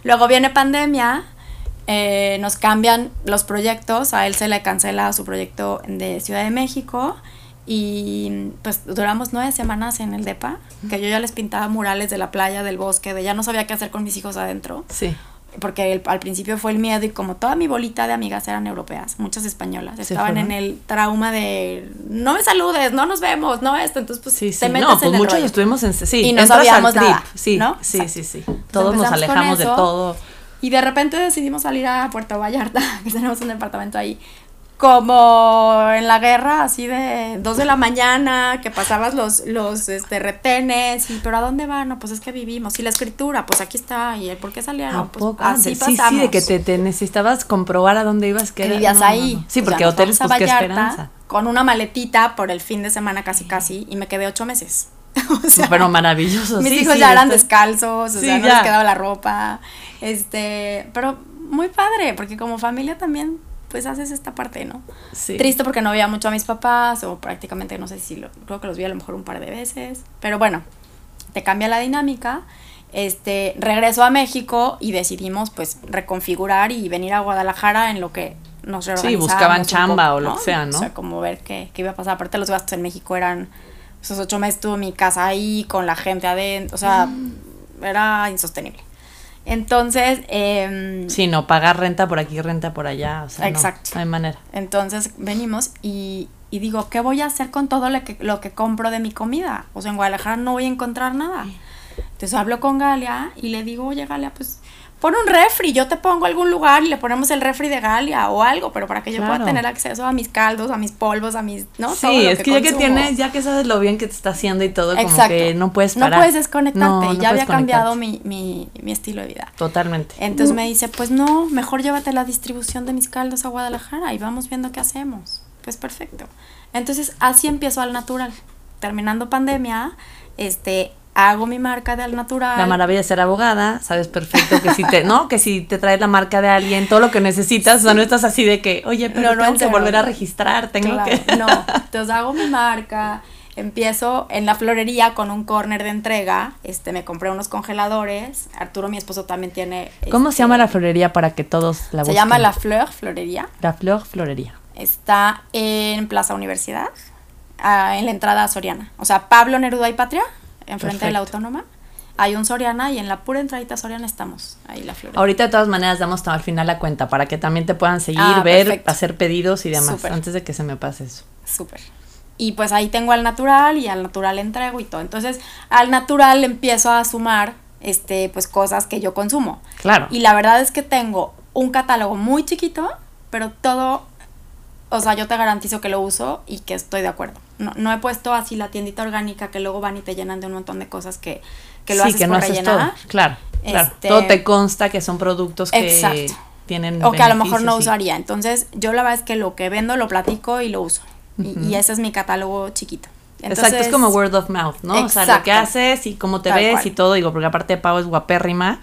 Luego viene pandemia, eh, nos cambian los proyectos, a él se le cancela su proyecto de Ciudad de México y pues duramos nueve semanas en el DEPA, que yo ya les pintaba murales de la playa, del bosque, de ya no sabía qué hacer con mis hijos adentro.
Sí.
Porque al principio fue el miedo y como toda mi bolita de amigas eran europeas, muchas españolas, estaban en el trauma de no me saludes, no nos vemos, no esto, entonces pues
sí, sí. no, pues muchos estuvimos en sí, y no sabíamos nada, sí, ¿no? sí, sí, sí, todos nos alejamos de todo.
Y de repente decidimos salir a Puerto Vallarta, [LAUGHS] que tenemos un departamento ahí como en la guerra, así de dos de la mañana, que pasabas los, los este, retenes, y pero ¿a dónde van? No, pues es que vivimos. Y la escritura, pues aquí está, y el por qué salieron, pues así
sí, Sí, de que te, necesitabas comprobar a dónde ibas, que,
vivías ahí.
Sí, porque hoteles, pues qué esperanza.
Con una maletita por el fin de semana casi casi, y me quedé ocho meses. [LAUGHS]
o sea, pero maravilloso.
Mis hijos ya eran descalzos, o sea, no les quedaba la ropa. Este, pero muy padre, porque como familia también pues haces esta parte, ¿no? Sí. Triste porque no veía mucho a mis papás o prácticamente no sé si lo, creo que los vi a lo mejor un par de veces, pero bueno, te cambia la dinámica. Este, regreso a México y decidimos pues reconfigurar y venir a Guadalajara en lo que nos
Sí, buscaban chamba o lo que sea, ¿no?
O sea, como ver qué, qué iba a pasar. Aparte los gastos en México eran, esos ocho meses tuve mi casa ahí con la gente adentro, o sea, mm. era insostenible. Entonces... Eh,
sí, no, pagar renta por aquí, renta por allá, o sea,
exacto.
No, hay manera.
Entonces venimos y, y, digo, ¿qué voy a hacer con todo lo que, lo que compro de mi comida? O sea, en Guadalajara no voy a encontrar nada. Entonces hablo con Galia y le digo, oye Galia, pues pon un refri, yo te pongo algún lugar y le ponemos el refri de Galia o algo, pero para que yo pueda tener acceso a mis caldos, a mis polvos, a mis, ¿no?
Sí, es que, ya que tienes, ya que sabes lo bien que te está haciendo y todo, como que no puedes parar.
No puedes desconectarte, ya había cambiado mi, mi, mi, estilo de vida.
Totalmente.
Entonces me dice, pues no, mejor llévate la distribución de mis caldos a Guadalajara y vamos viendo qué hacemos. Pues perfecto. Entonces así empiezo al natural. Terminando pandemia, este, hago mi marca de al natural.
La maravilla de ser abogada, sabes perfecto que si te, ¿no? Que si te traes la marca de alguien, todo lo que necesitas, o sea, no estás así de que, oye, pero no, tengo que volver a registrar, tengo que.
No, [LAUGHS] entonces hago mi marca, empiezo en la florería con un corner de entrega, este, me compré unos congeladores, Arturo, mi esposo, también tiene.
¿Cómo se llama la florería para que todos la busquen?
Se llama La Fleur Florería.
La Fleur Florería.
Está en Plaza Universidad, ah, en la entrada a Soriana. O sea, Pablo Neruda y Patria, enfrente de la autónoma. Hay un Soriana y en la pura entradita Soriana estamos, ahí la flor.
Ahorita de todas maneras damos al final la cuenta para que también te puedan seguir, ah, ver, hacer pedidos y demás, antes de que se me pase eso.
Súper. Y pues ahí tengo al natural y al natural entrego y todo. Entonces, al natural empiezo a sumar este pues cosas que yo consumo.
Claro.
Y la verdad es que tengo un catálogo muy chiquito, pero todo o sea, yo te garantizo que lo uso y que estoy de acuerdo. No, no he puesto así la tiendita orgánica que luego van y te llenan de un montón de cosas que, que lo sí, haces que no haces
Todo. Claro, claro. Este, todo te consta que son productos que tienen
O que a lo mejor no usaría. Entonces, yo la verdad es que lo que vendo lo platico y lo uso. y ese es mi catálogo chiquito.
Exacto, es como word of mouth, ¿no? O sea, lo que haces y cómo te ves y todo, digo, porque aparte Pau es guapérrima,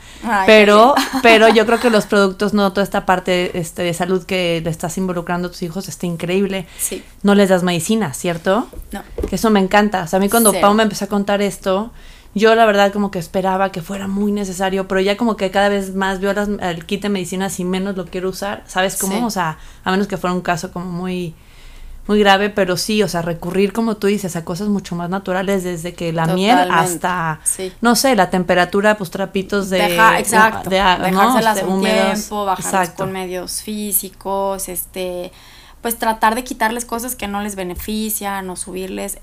pero, [LAUGHS] pero yo creo que los productos, no, toda esta parte este, de salud que le estás involucrando a tus hijos está increíble.
Sí.
No les das medicina, ¿cierto?
No.
Que eso me encanta. O sea, a mí cuando Pau me empezó a contar esto, yo la verdad como que esperaba que fuera muy necesario, pero ya como que cada vez más veo las, el kit de medicinas y menos lo quiero usar, ¿sabes cómo? O sea, a menos que fuera un caso como muy muy grave, pero sí, o sea, recurrir, como tú dices, a cosas mucho más naturales, desde que la miel hasta, no sé, la temperatura, pues trapitos de...
Deja, exacto, de, dejárselas un tiempo, bajarlas con medios físicos, este pues tratar de quitarles cosas que no les benefician o subirles,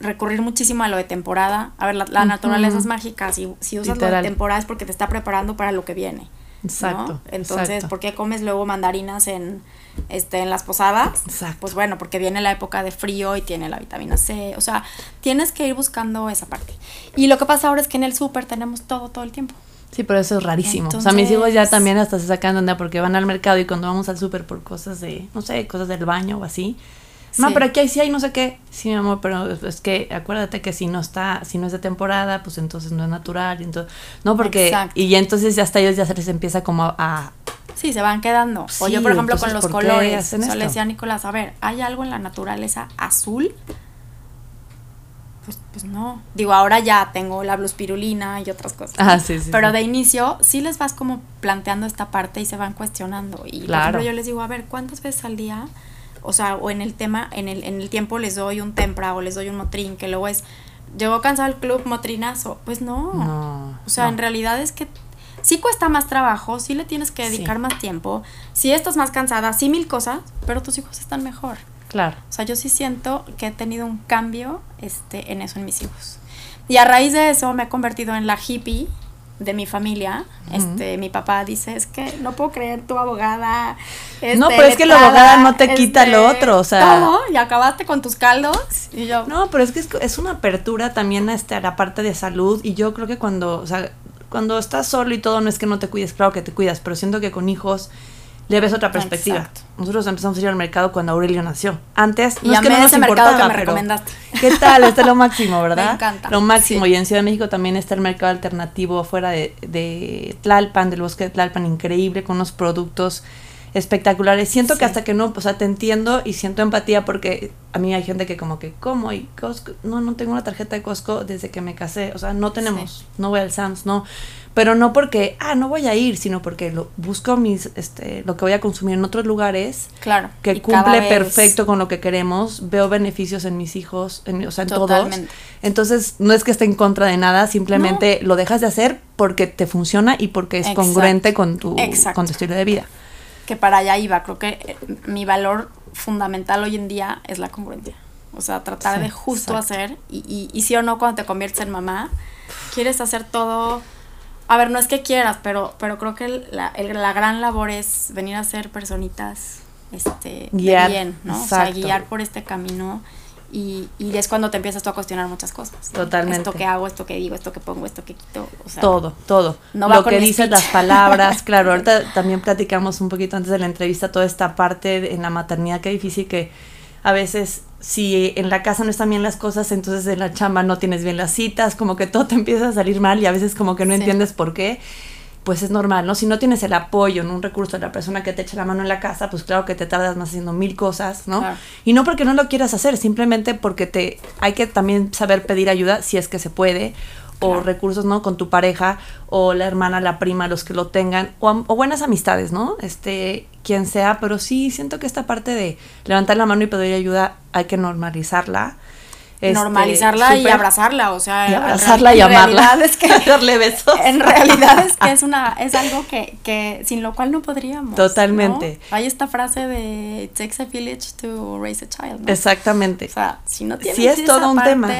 recurrir muchísimo a lo de temporada. A ver, la, naturaleza es mágica, si, si usas lo de temporada es porque te está preparando para lo que viene. Exacto. Entonces, ¿por qué comes luego mandarinas en, este, en las posadas? Exacto. Pues bueno, porque viene la época de frío y tiene la vitamina C. O sea, tienes que ir buscando esa parte. Y lo que pasa ahora es que en el súper tenemos todo, todo el tiempo.
Sí, pero eso es rarísimo. o sea, mis hijos ya también hasta se sacan de onda porque van al mercado y cuando vamos al súper por cosas de, no sé, cosas del baño o así. Sí. pero aquí hay, sí hay no sé qué. Sí, mi amor, pero es que acuérdate que si no está, si no es de temporada, pues entonces no es natural. Y entonces, no, porque. Y ya entonces ya hasta ellos ya se les empieza como a.
sí, se van quedando. o yo, por ejemplo, con los colores. Yo le decía a Nicolás, a ver, ¿hay algo en la naturaleza azul? Pues, pues, no. Digo, ahora ya tengo la bluspirulina y otras cosas. Ah, sí, sí, Pero de inicio sí les vas como planteando esta parte y se van cuestionando. Y por ejemplo yo les digo, a ver, ¿cuántas veces al día? O sea, o en el tema, en el, en el tiempo les doy un tempra o les doy un motrin, que luego es, llegó cansado el club motrinazo. Pues no. o sea, en realidad es que sí cuesta más trabajo, sí le tienes que dedicar más tiempo, sí estás más cansada, sí mil cosas, pero tus hijos están mejor.
Claro.
O sea, yo sí siento que he tenido un cambio este, en eso en mis hijos. Y a raíz de eso me he convertido en la hippie de mi familia. Este, mi papá dice, es que no puedo creer tu abogada.
no, pero es que la abogada no te quita lo otro, o sea.
No, y acabaste con tus caldos. Y yo.
No, pero es que es, una apertura también a, este, a la parte de salud. Y yo creo que cuando, o sea, cuando estás solo y todo, no es que no te cuides, claro que te cuidas, pero siento que con hijos le ves otra perspectiva. Nosotros empezamos a ir al mercado cuando Aurelio nació. Antes,
no es que no ese mercado que me recomendaste.
¿Qué tal? Este es lo máximo, [LAUGHS] ¿verdad?
Me encanta.
Lo máximo. Y en Ciudad de México también está el mercado alternativo fuera de, de Tlalpan, del bosque de Tlalpan, increíble, con unos productos espectaculares. Siento que hasta que no, o sea, te entiendo y siento empatía porque a mí hay gente que como que, ¿cómo? Y Costco, no, no tengo una tarjeta de Costco desde que me casé, o sea, no tenemos, no voy al Sams, no, pero no porque, ah, no voy a ir, sino porque lo, busco mis, este, lo que voy a consumir en otros lugares,
claro,
que cumple perfecto con lo que queremos, veo beneficios en mis hijos, en, o sea, en todos. Entonces, no es que esté en contra de nada, simplemente lo dejas de hacer porque te funciona y porque es congruente con tu, con tu estilo de vida
que para allá iba. Creo que eh, mi valor fundamental hoy en día es la congruencia. O sea, tratar de justo hacer. Y, y, sí o no, cuando te conviertes en mamá, quieres hacer todo. A ver, no es que quieras, pero, pero creo que la, la gran labor es venir a ser personitas este, bien, ¿no? O sea, guiar por este camino y, y, es cuando te empiezas tú a cuestionar muchas cosas.
Totalmente.
Esto que hago, esto que digo, esto que pongo, esto que quito. O sea,
todo, todo. No Lo que dices, las palabras, [LAUGHS] claro. Ahorita también platicamos un poquito antes de la entrevista toda esta parte en la maternidad, que difícil que a veces si en la casa no están bien las cosas, entonces en la chamba no tienes bien las citas, como que todo te [LAUGHS] empieza a salir mal y a veces como que no entiendes por qué pues es normal, ¿no? Si no tienes el apoyo en un recurso de la persona que te echa la mano en la casa, pues claro que te tardas más haciendo mil cosas, ¿no? Y no porque no lo quieras hacer, simplemente porque te hay que también saber pedir ayuda si es que se puede o recursos, ¿no? Con tu pareja o la hermana, la prima, los que lo tengan o, o, buenas amistades, ¿no? Este, quien sea, pero sí siento que esta parte de levantar la mano y pedir ayuda hay que normalizarla
este, normalizarla y abrazarla, o sea,
y abrazarla y amarla,
es que [LAUGHS] darle besos. En realidad es que es [LAUGHS] una es algo que, que sin lo cual no podríamos.
Totalmente.
Hay esta frase de it takes a village to raise a child.
Exactamente.
O sea, si no tienes
si es todo un tema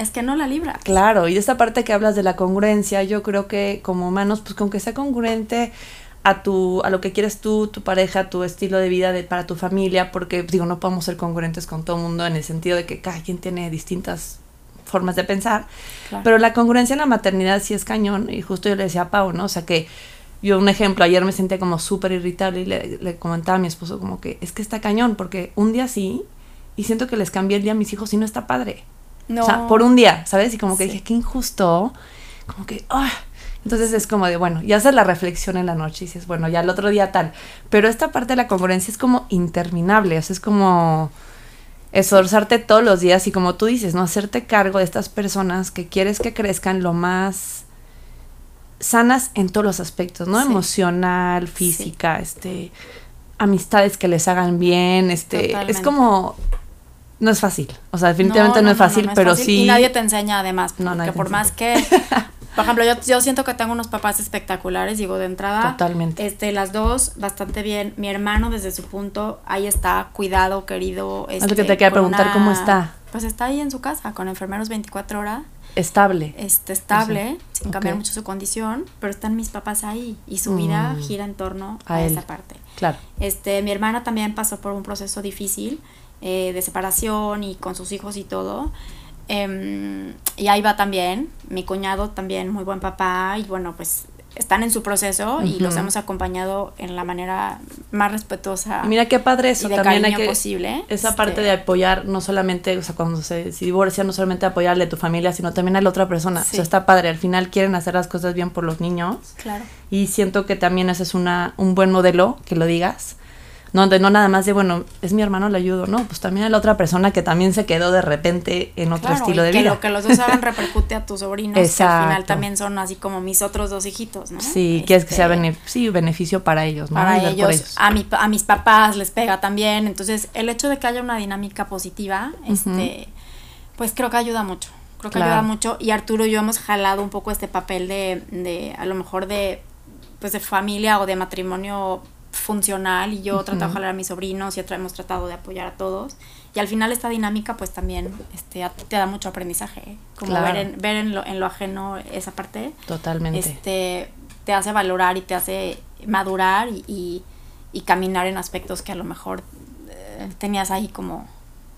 es que no la libra.
Claro, y esta parte que hablas de la congruencia, yo creo que como humanos, pues con que sea congruente a tu a lo que quieres tú, tu pareja, tu estilo de vida de, para tu familia, porque digo, no podemos ser congruentes con todo el mundo en el sentido de que cada quien tiene distintas formas de pensar, pero la congruencia en la maternidad sí es cañón y justo yo le decía a Pau, ¿no? O sea que yo un ejemplo, ayer me sentía como súper irritable y le, le, comentaba a mi esposo como que es que está cañón, porque un día sí y siento que les cambié el día a mis hijos y no está padre. No. O sea, por un día, ¿sabes? Y como que dije, qué injusto, como que, ah, entonces es como de, bueno, ya haces la reflexión en la noche y dices, bueno, ya el otro día tal. Pero esta parte de la congruencia es como interminable, o sea, es como esforzarte todos los días y como tú dices, ¿no? Hacerte cargo de estas personas que quieres que crezcan lo más sanas en todos los aspectos, ¿no? Emocional, física, este, amistades que les hagan bien, este, es como no es fácil, o sea, definitivamente no, es fácil, pero sí.
Y nadie te enseña además, porque por más que [LAUGHS] Por ejemplo, yo, yo siento que tengo unos papás espectaculares, digo, de entrada.
Totalmente.
Este, las dos, bastante bien. Mi hermano, desde su punto, ahí está, cuidado, querido.
Es lo que
este,
te quería
con
preguntar, ¿cómo está?
Pues está ahí en su casa, con enfermeros 24 horas.
Estable.
Este, estable, sin cambiar mucho su condición, pero están mis papás ahí y su vida
Mm.
gira en torno
A
a, esa parte.
Claro.
Este, mi hermana también pasó por un proceso difícil eh, de separación y con sus hijos y todo. Em, y ahí va también. Mi cuñado también, muy buen papá. Y bueno, pues están en su proceso y los hemos acompañado en la manera más respetuosa.
Mira qué padre eso
y de
también hay que
posible.
esa
Este,
parte de apoyar no solamente, o sea, cuando se, divorcia no solamente apoyarle a tu familia, sino también a la otra persona. O
Sí.
sea, está padre, al final quieren hacer las cosas bien por los niños
Claro.
y siento que también ese es una un buen modelo que lo digas. No, de no nada más de, bueno, es mi hermano, le ayudo, no, pues también a la otra persona que también se quedó de repente en otro
Claro,
estilo
y
de
que
vida.
lo que los dos hagan repercute a tus sobrinos, que al final también son así como mis otros dos hijitos, ¿no?
Sí, quieres que sea
Este,
bene- sí, beneficio para ellos, ¿no?
para
ver
ellos, a, mi, a mis papás les pega también. Entonces, el hecho de que haya una dinámica positiva, este, pues creo que ayuda mucho. Creo que
Claro.
ayuda mucho. Y Arturo y yo hemos jalado un poco este papel de, de a lo mejor de, pues de familia o de matrimonio funcional y yo trato de jalar a mis sobrinos y otra hemos tratado de apoyar a todos y al final esta dinámica pues también este te da mucho aprendizaje ¿eh? como
Claro.
ver en ver en lo, en lo ajeno esa parte
Totalmente.
este te hace valorar y te hace madurar y, y, y caminar en aspectos que a lo mejor eh, tenías ahí como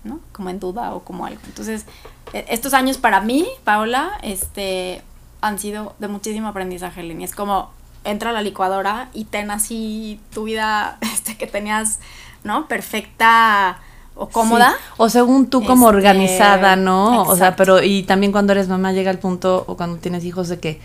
no como en duda o como algo entonces e- estos años para mí Paola este han sido de muchísimo aprendizaje Lini es como entra a la licuadora y ten así tu vida [LAUGHS] este que tenías no perfecta o cómoda
Sí. O según tú como
Este,
organizada, ¿no? O sea, pero y también cuando eres mamá llega el punto o cuando tienes hijos de que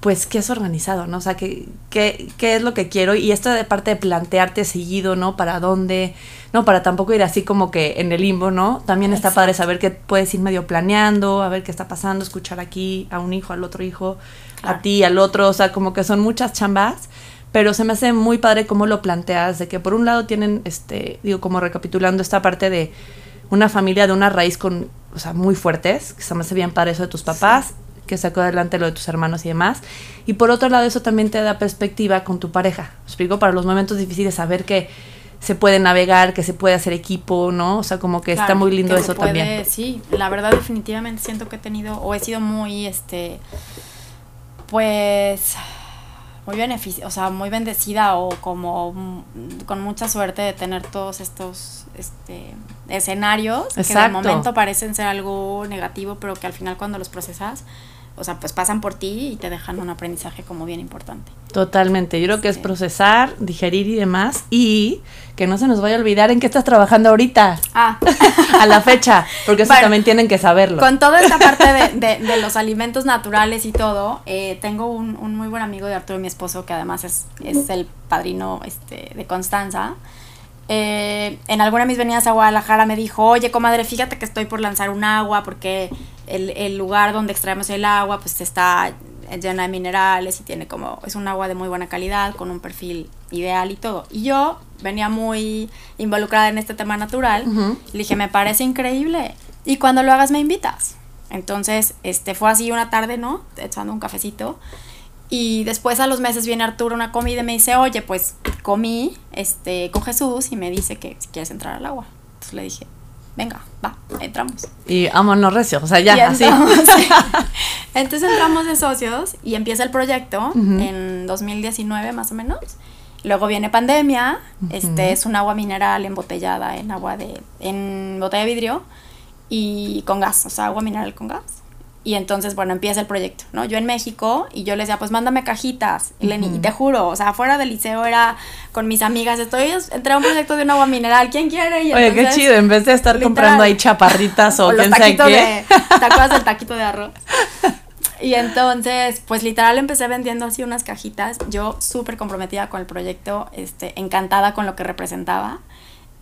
pues que es organizado, ¿no? O sea, que, que, qué es lo que quiero y esto de parte de plantearte seguido, ¿no? Para dónde, ¿no? Para tampoco ir así como que en el limbo, ¿no? También está padre saber que puedes ir medio planeando, a ver qué está pasando, escuchar aquí a un hijo, al otro hijo,
Claro.
a ti, al otro, o sea, como que son muchas chambas, pero se me hace muy padre cómo lo planteas, de que por un lado tienen, este, digo, como recapitulando esta parte de una familia de una raíz con, o sea, muy fuertes, que se me hace bien padre eso de tus papás, que sacó adelante lo de tus hermanos y demás. Y por otro lado, eso también te da perspectiva con tu pareja. ¿Me explico? Para los momentos difíciles, saber que se puede navegar, que se puede hacer equipo, ¿no? O sea, como que está muy lindo eso
puede,
también.
Sí, la verdad definitivamente siento que he tenido o he sido muy, este, pues, muy beneficio, o sea, muy bendecida o como mm, con mucha suerte de tener todos estos, este, escenarios que de
Exacto.
momento parecen ser algo negativo, pero que al final cuando los procesas, o sea, pues pasan por ti y te dejan un aprendizaje como bien importante.
Totalmente. Yo creo que es procesar, digerir y demás. Y que no se nos vaya a olvidar en qué estás trabajando ahorita,
Ah, [LAUGHS]
a la fecha, porque eso
Bueno,
también tienen que saberlo.
Con toda esta parte de, [LAUGHS] de- de los alimentos naturales y todo, eh, tengo un, un muy buen amigo de Arturo, mi esposo, que además es, es el padrino este, de Constanza. Eh, en alguna de mis venidas a Guadalajara me dijo, oye, comadre, fíjate que estoy por lanzar un agua porque el, el lugar donde extraemos el agua pues está llena de minerales y tiene como, es un agua de muy buena calidad, con un perfil ideal y todo. Y yo venía muy involucrada en este tema natural.
Ujú.
Le dije, me parece increíble. Y cuando lo hagas me invitas. Entonces, este fue así una tarde, ¿no? Echando un cafecito. Y después a los meses viene Arturo una comida y me dice, oye, pues comí este, con Jesús y me dice que si quieres entrar al agua. Entonces le dije, venga, va, entramos.
Y vámonos recio, o sea, ya,
Y
así.
entramos, sí. [LAUGHS] Entonces entramos de socios y empieza el proyecto
Ujú.
en 2019 más o menos. Luego viene pandemia, este es un agua mineral embotellada en agua de en botella de vidrio y con gas, o sea, agua mineral con gas. Y entonces, bueno, empieza el proyecto, ¿no? Yo en México y yo les decía, pues mándame cajitas, y, Lenny, y te juro, o sea, fuera del liceo era con mis amigas, estoy, entré a un proyecto de un agua mineral, ¿quién quiere? Y
Oye, qué
entonces-
chido, en vez de estar
literal.
comprando ahí chaparritas [LAUGHS] o,
o los taquitos
qué.
de. ¿Te acuerdas del taquito de arroz? [LAUGHS] Y entonces, pues literal empecé vendiendo así unas cajitas. Yo súper comprometida con el proyecto, este, encantada con lo que representaba.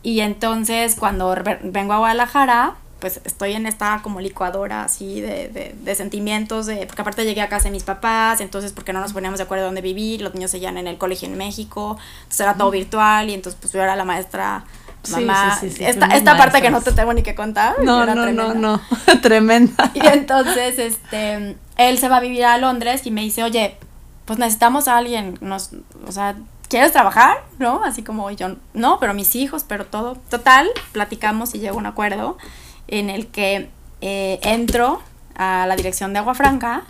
Y entonces, cuando vengo a Guadalajara, pues estoy en esta como licuadora así de, de, de sentimientos, de, porque aparte llegué a casa de mis papás, entonces porque no nos poníamos de acuerdo dónde vivir, los niños seguían en el colegio en México, entonces era todo virtual y entonces pues yo era la maestra, mamá,
sí, sí, sí,
esta, esta parte que no te tengo ni que contar.
No, no, no,
tremenda.
no. [LAUGHS] Tremenda.
Y entonces, este, él se va a vivir a Londres y me dice, oye, pues necesitamos a alguien, nos, o sea, ¿quieres trabajar? ¿No? Así como yo, no, pero mis hijos, pero todo. Total, platicamos y llego a un acuerdo en el que eh, entro a la dirección de Agua Franca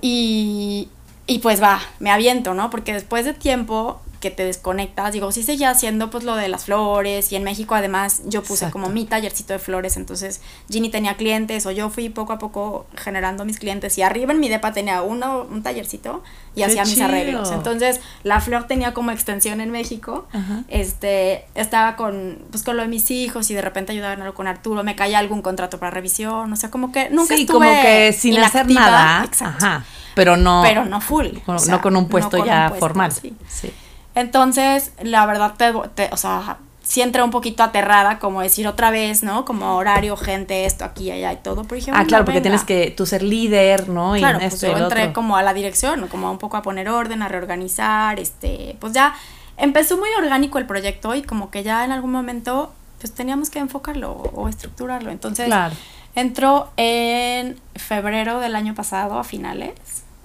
y, y pues va, me aviento, ¿no? Porque después de tiempo que te desconectas. Digo, sí seguía haciendo pues lo de las flores y en México además yo puse como mi tallercito de flores, entonces Ginny tenía clientes o yo fui poco a poco generando mis clientes y arriba en mi depa tenía uno, un tallercito y hacía mis arreglos. Entonces la flor tenía como extensión en México, este, estaba con, pues con lo de mis hijos y de repente ayudaba con Arturo, me caía algún contrato para revisión, o sea, como que nunca sí, como que sin hacer nada.
Ajá. Pero no,
pero no full.
no con un puesto ya formal.
Sí. sí. Entonces, la verdad, te, o sea, sí entré un poquito aterrada, como decir otra vez, ¿no? Como horario, gente, esto, aquí, allá y todo. Pero
ah, claro, porque tienes que tú ser líder, ¿no?
Y claro, pues yo entré como a la dirección, como un poco a poner orden, a reorganizar, este, pues ya empezó muy orgánico el proyecto y como que ya en algún momento pues teníamos que enfocarlo o, estructurarlo. Entonces, claro. entró en febrero del año pasado, a finales,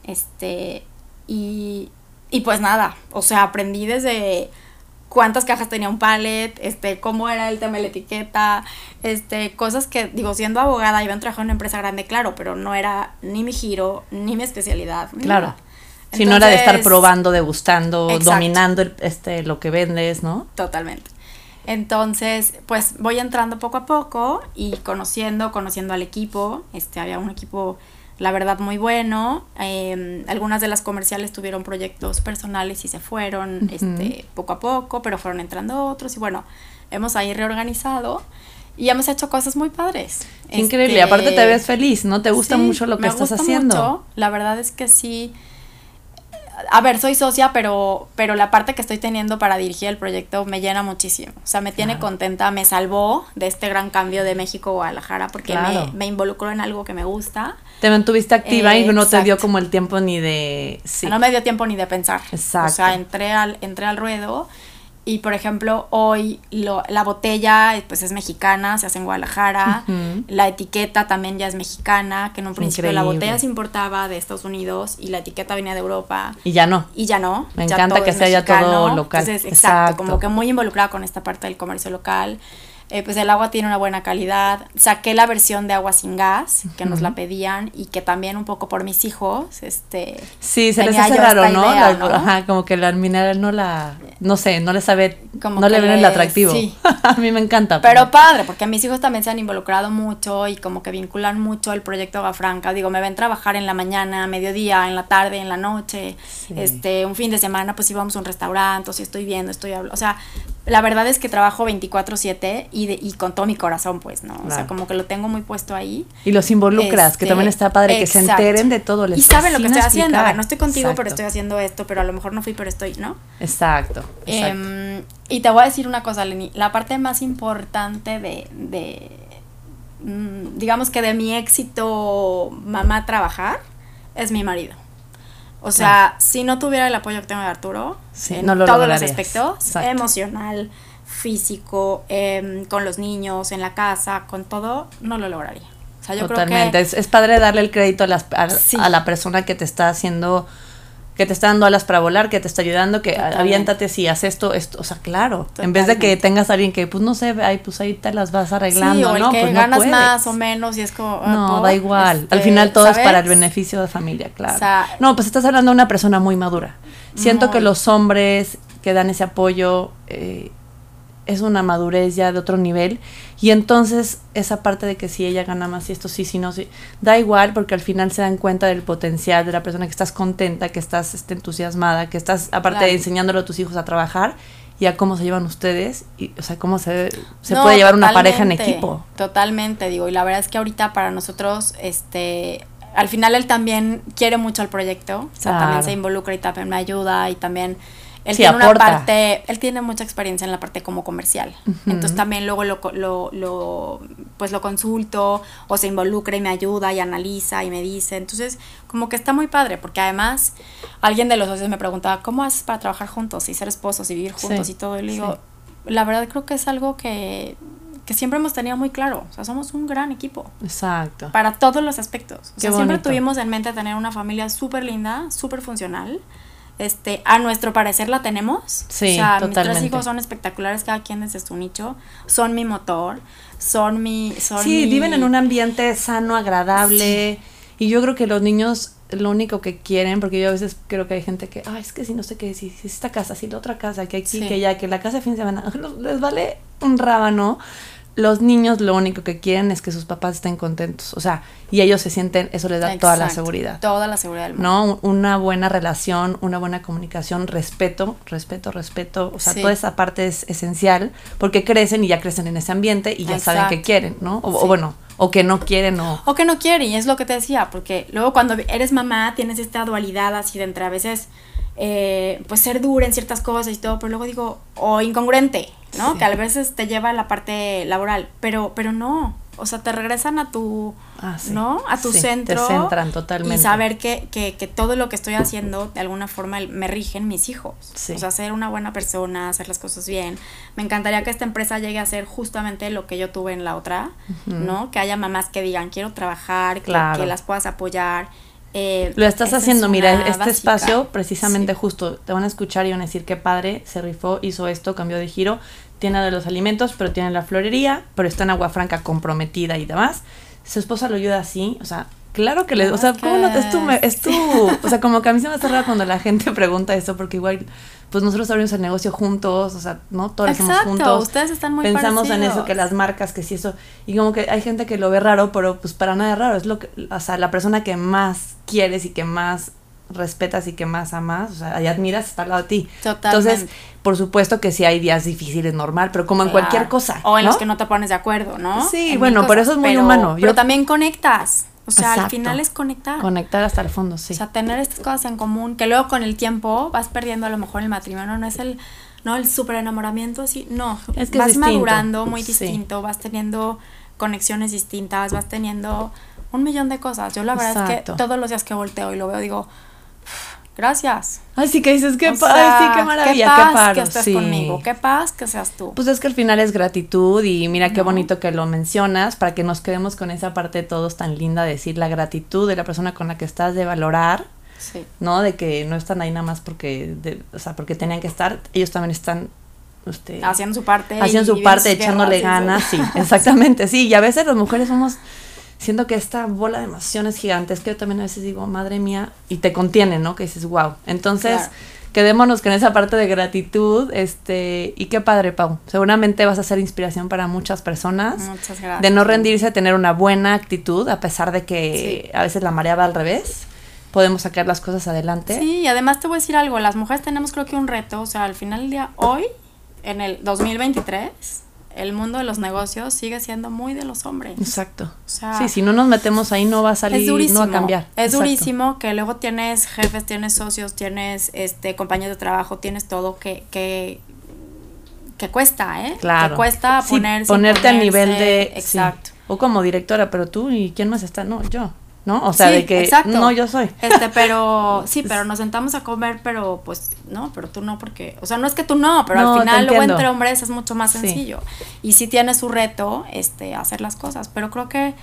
este, y y pues nada, o sea, aprendí desde cuántas cajas tenía un pallet, este, cómo era el tema de la etiqueta, este, cosas que, digo, siendo abogada, iba a trabajar en una empresa grande, claro, pero no era ni mi giro, ni mi especialidad.
claro. si no era de estar probando, degustando, dominando este, lo que vendes, ¿no?
Totalmente. Entonces, pues voy entrando poco a poco y conociendo, conociendo al equipo. Este, había un equipo la verdad muy bueno. Em, algunas de las comerciales tuvieron proyectos personales y se fueron este, poco a poco, pero fueron entrando otros y bueno, hemos ahí reorganizado y hemos hecho cosas muy padres.
Increíble, aparte te ves feliz, ¿no? Te gusta mucho lo que estás haciendo. Mucho.
La verdad es que sí a ver, soy socia, pero, pero la parte que estoy teniendo para dirigir el proyecto me llena muchísimo. O sea, me tiene contenta, me salvó de este gran cambio de México a Guadalajara porque me, me, involucró en algo que me gusta.
Te mantuviste activa y no te dio como el tiempo ni de...
Sí. No me dio tiempo ni de pensar. Exacto. O sea, entré al, entré al ruedo y por ejemplo, hoy lo, la botella pues es mexicana, se hace en Guadalajara. La etiqueta también ya es mexicana, que en un principio la botella se importaba de Estados Unidos y la etiqueta venía de Europa.
Y ya no.
Y ya no.
Me encanta que sea ya todo local.
exacto, como que muy involucrada con esta parte del comercio local. Eh, pues el agua tiene una buena calidad. Saqué la versión de agua sin gas, que nos la pedían, y que también un poco por mis hijos, este...
Sí, se les hace raro, ¿no? Ajá, como que la mineral no la... No sé, no le sabe... Como no le ven el atractivo. Sí. [LAUGHS] a mí me encanta.
Pero, padre, porque mis hijos también se han involucrado mucho y como que vinculan mucho el proyecto Agua Franca. Digo, me ven trabajar en la mañana, mediodía, en la tarde, en la noche. Este, un fin de semana, pues íbamos a un restaurante, o si estoy viendo, estoy hablando. O sea, la verdad es que trabajo 24/7 y, y con todo mi corazón, pues, ¿no? O sea, como que lo tengo muy puesto ahí.
Y los involucras, que también está padre, que se enteren de todo.
Les y saben lo que estoy haciendo. A ver, no estoy contigo, pero estoy haciendo esto, pero a lo mejor no fui, pero estoy, ¿no?
Exacto.
Em, y te voy a decir una cosa, Lenny. La parte más importante de, de mm, digamos que de mi éxito mamá trabajar, es mi marido. O sea, si no tuviera el apoyo que tengo de Arturo, en todos los aspectos, emocional, físico, em, con los niños, en la casa, con todo, no lo lograría. O
sea, yo Totalmente. Creo que, es, padre darle el crédito a, las, a la persona que te está haciendo que te está dando alas para volar, que te está ayudando, que aviéntate si haces esto, esto, o sea, claro, en vez de que tengas a alguien que, pues no sé, ay, pues ahí te las vas arreglando, sí, o ¿no?
que
pues
ganas más o menos y es como...
Ah, no, da igual, al este, final todo es para el beneficio de familia, claro. no, pues estás hablando de una persona muy madura. Siento que los hombres que dan ese apoyo... Eh, es una madurez ya de otro nivel. Y entonces esa parte de que si ella gana más y esto sí, si no, sí, da igual porque al final se dan cuenta del potencial de la persona que estás contenta, que estás este, entusiasmada, que estás aparte de enseñándolo a tus hijos a trabajar y a cómo se llevan ustedes y o sea cómo se, se puede llevar una pareja en equipo.
Totalmente, digo, y la verdad es que ahorita para nosotros este al final él también quiere mucho al proyecto, o sea, también se involucra y también me ayuda y también él tiene una parte, él tiene mucha experiencia en la parte como comercial. Entonces también luego lo, lo, lo, pues lo consulto o se involucra y me ayuda y analiza y me dice. Entonces, como que está muy padre, porque además alguien de los socios me preguntaba, ¿cómo haces para trabajar juntos y ser esposos y vivir juntos y todo? Y le digo, la verdad creo que es algo que que siempre hemos tenido muy claro. O sea, somos un gran equipo.
Exacto.
Para todos los aspectos. O sea, siempre tuvimos en mente tener una familia súper linda, súper funcional. Este, a nuestro parecer la tenemos.
Sí,
o sea, mis
totalmente.
tres hijos son espectaculares, cada quien desde su nicho. Son mi motor, son mi. Son
Sí,
mi-
viven en un ambiente sano, agradable. Y yo creo que los niños lo único que quieren, porque yo a veces creo que hay gente que, ay, es que si no sé qué, si, si esta casa, si la otra casa, que aquí,
Sí.
que ya, que la casa de fin de semana, [LAUGHS] les vale un rábano. Los niños lo único que quieren es que sus papás estén contentos. O sea, y ellos se sienten, eso les da toda la seguridad.
Toda la seguridad del mundo.
¿no? Una buena relación, una buena comunicación, respeto, respeto, respeto. O sea,
Sí.
toda esa parte es esencial porque crecen y ya crecen en ese ambiente y ya saben
Exacto.
quieren, ¿no? O, bueno, o que no quieren o...
O que no quiere, y es lo que te decía, porque luego cuando eres mamá tienes esta dualidad así de entre a veces, eh, pues ser dura en ciertas cosas y todo, pero luego digo, o incongruente, ¿no?
Sí.
Que a veces te lleva a la parte laboral, pero, pero no, o sea, te regresan a tu,
Ah, sí.
¿no? A tu
Sí, te
centro.
centran totalmente.
Y saber que, que, que todo lo que estoy haciendo, de alguna forma, me rigen mis hijos.
Sí.
O sea, ser una buena persona, hacer las cosas bien. Me encantaría que esta empresa llegue a ser justamente lo que yo tuve en la otra, ¿no? Que haya mamás que digan, quiero trabajar, que,
Claro.
que las puedas apoyar. Eh,
Lo estás
es
haciendo, mira, este
básica.
espacio precisamente justo, te van a escuchar y van a decir qué padre, se rifó, hizo esto, cambió de giro, tiene de los alimentos, pero tiene la florería, pero está en Agua Franca comprometida y demás. Su esposa lo ayuda así, o sea, claro que le, o sea, ¿cómo no? Es tu, es tu, o sea, como que a mí se me hace raro cuando la gente [LAUGHS] pregunta eso, porque igual, pues nosotros abrimos el negocio juntos, o sea, ¿no? Todo lo hacemos
Exacto,
juntos.
ustedes están muy
Pensamos en eso, que las marcas, que sí eso, y como que hay gente que lo ve raro, pero pues para nada es raro, es lo que, o sea, la persona que más quieres y que más respetas y que más amas, o sea, y admiras está al lado de ti.
Totalmente.
Entonces, por supuesto que sí hay días difíciles, normal, pero como en
Claro.
cualquier cosa.
O en
¿no?
los que no te pones de acuerdo, ¿no?
Sí,
En
bueno, pero eso es muy
pero-
humano.
Pero
Yo-
también conectas. O sea, al final es conectar.
Conectar hasta el fondo, sí.
O sea, tener estas cosas en común, que luego con el tiempo vas perdiendo a lo mejor el matrimonio, no es el, no el súper enamoramiento así, no,
Es que
vas madurando muy
Sí.
distinto, vas teniendo conexiones distintas, vas teniendo un millón de cosas. Yo la verdad es que todos los días que volteo y lo veo digo, gracias.
Ay, sí que dices, qué
O
paz,
sea,
sí, qué maravilla,
qué
qué,
paz
paro,
que estés
sí.
conmigo, qué paz que seas tú.
Pues es que al final es gratitud y mira qué
No.
bonito que lo mencionas para que nos quedemos con esa parte de todos tan linda de decir la gratitud de la persona con la que estás, de valorar,
sí.
¿no? De que no están ahí nada más porque, de- o sea, porque tenían que estar, ellos también están, este,
Haciendo su parte.
haciendo su parte, echándole ganas, sí, [LAUGHS] exactamente, sí, y a veces las mujeres somos, siento que esta bola de emociones gigantes, que yo también a veces digo, madre mía, y te contiene, ¿no? Que dices, wow, entonces...
Claro.
Quedémonos con esa parte de gratitud, este, y qué padre, Pau. Seguramente vas a ser inspiración para muchas personas.
Muchas gracias.
De no rendirse, tener una buena actitud, a pesar de que a veces la marea va al revés. Podemos sacar las cosas adelante.
Sí, y además te voy a decir algo, las mujeres tenemos creo que un reto, o sea, al final del día, hoy, en el 2023, el mundo de los negocios sigue siendo muy de los hombres.
Exacto.
O sea,
sí, si no nos metemos ahí no va a salir,
durísimo.
no va a cambiar.
Es
Exacto.
durísimo que luego tienes jefes, tienes socios, tienes este compañeros de trabajo, tienes todo que, que, que cuesta, ¿eh?
Claro.
Que cuesta
Sí,
ponerse,
ponerte al nivel de... sí.
Exacto.
O como directora, pero tú y quién más está, no, yo. ¿No? O sea,
Sí,
de que
exacto.
no, yo soy.
Este, [LAUGHS] pero sí, pero nos sentamos a comer, pero pues no, pero tú no, porque, o sea, no es que tú no, pero
No,
al final luego entre hombres es mucho más
Sí.
sencillo. Y sí tiene su reto, este, hacer las cosas, pero creo que,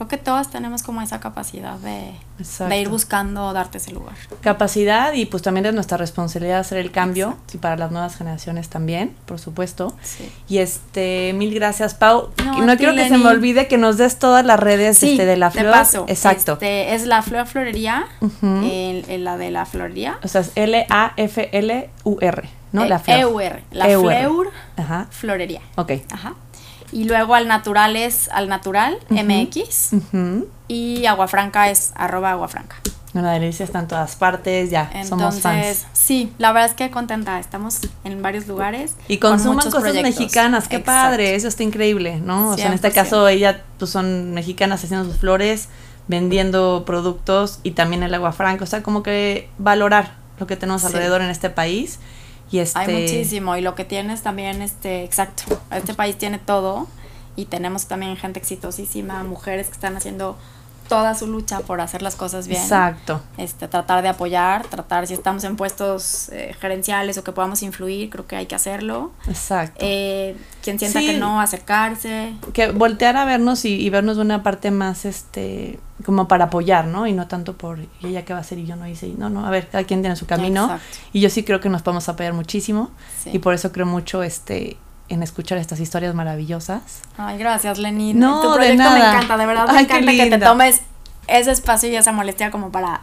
creo que todas tenemos como esa capacidad de,
Exacto.
de ir buscando darte ese lugar.
Capacidad y pues también es nuestra responsabilidad hacer el cambio y para las nuevas generaciones también, por supuesto.
Sí.
Y este, mil gracias, Pau.
No,
No, quiero que se me olvide que nos des todas las redes
Sí,
este, de la
te
flor.
paso.
Exacto.
Este, es la Flor Florería, en, en la de la Florería.
O sea, es L-A-F-L-U-R, ¿no?
Eh,
la flor.
EUR, la
EUR.
Fleur
Ajá.
Florería.
Ok.
Ajá. Y luego al natural es al natural, MX.
Ujú.
Y Agua Franca es arroba Agua Franca.
Una delicia está en todas partes, ya, somos fans.
sí, la verdad es que contenta. Estamos en varios lugares.
Y
con
consuman cosas
proyectos.
mexicanas, qué
Exacto.
padre, eso está increíble, ¿no? O sea, en este
100%.
caso ella, pues son mexicanas haciendo sus flores, vendiendo productos y también el agua franca, o sea, como que valorar lo que tenemos
Sí.
alrededor en este país. Y este,
Hay muchísimo. Y lo que tienes también, este, exacto. Este país tiene todo. Y tenemos también gente exitosísima, mujeres que están haciendo toda su lucha por hacer las cosas bien.
Exacto.
Este, tratar de apoyar, tratar si estamos en puestos eh, gerenciales o que podamos influir, creo que hay que hacerlo.
Exacto.
Eh, quien sienta
Sí.
que no, acercarse.
que voltear a vernos y, y vernos de una parte más, este, como para apoyar, ¿no? Y no tanto por, ¿y ella qué va a hacer? Y yo no hice, y no, no, a ver, cada quien tiene su camino.
Exacto.
Y yo sí creo que nos podemos apoyar muchísimo.
Sí.
Y por eso creo mucho, este, en escuchar estas historias maravillosas.
Ay, gracias, Lenny.
No,
tu
de
proyecto me encanta, de verdad me
Ay, qué
encanta que te tomes ese espacio y esa molestia como para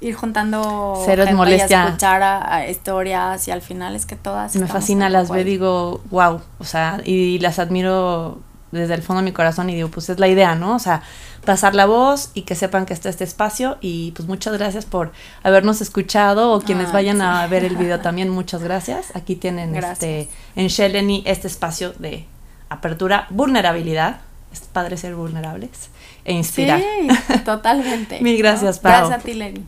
ir juntando
Cero
gente
molestia.
y escuchar a, a historias y al final es que todas
Me fascina, las
ahí.
digo, wow, o sea, y las admiro desde el fondo de mi corazón y digo, pues es la idea, ¿no? O sea, pasar la voz y que sepan que está este espacio y pues muchas gracias por habernos escuchado o quienes
Ay,
vayan a ver el video también, muchas gracias. Aquí tienen
Gracias.
este en Sheleni este espacio de apertura, vulnerabilidad. Es padre ser vulnerables e inspirar.
Sí, [LAUGHS] totalmente.
Mil gracias,
¿no?
Pau.
Gracias a ti, Lenny.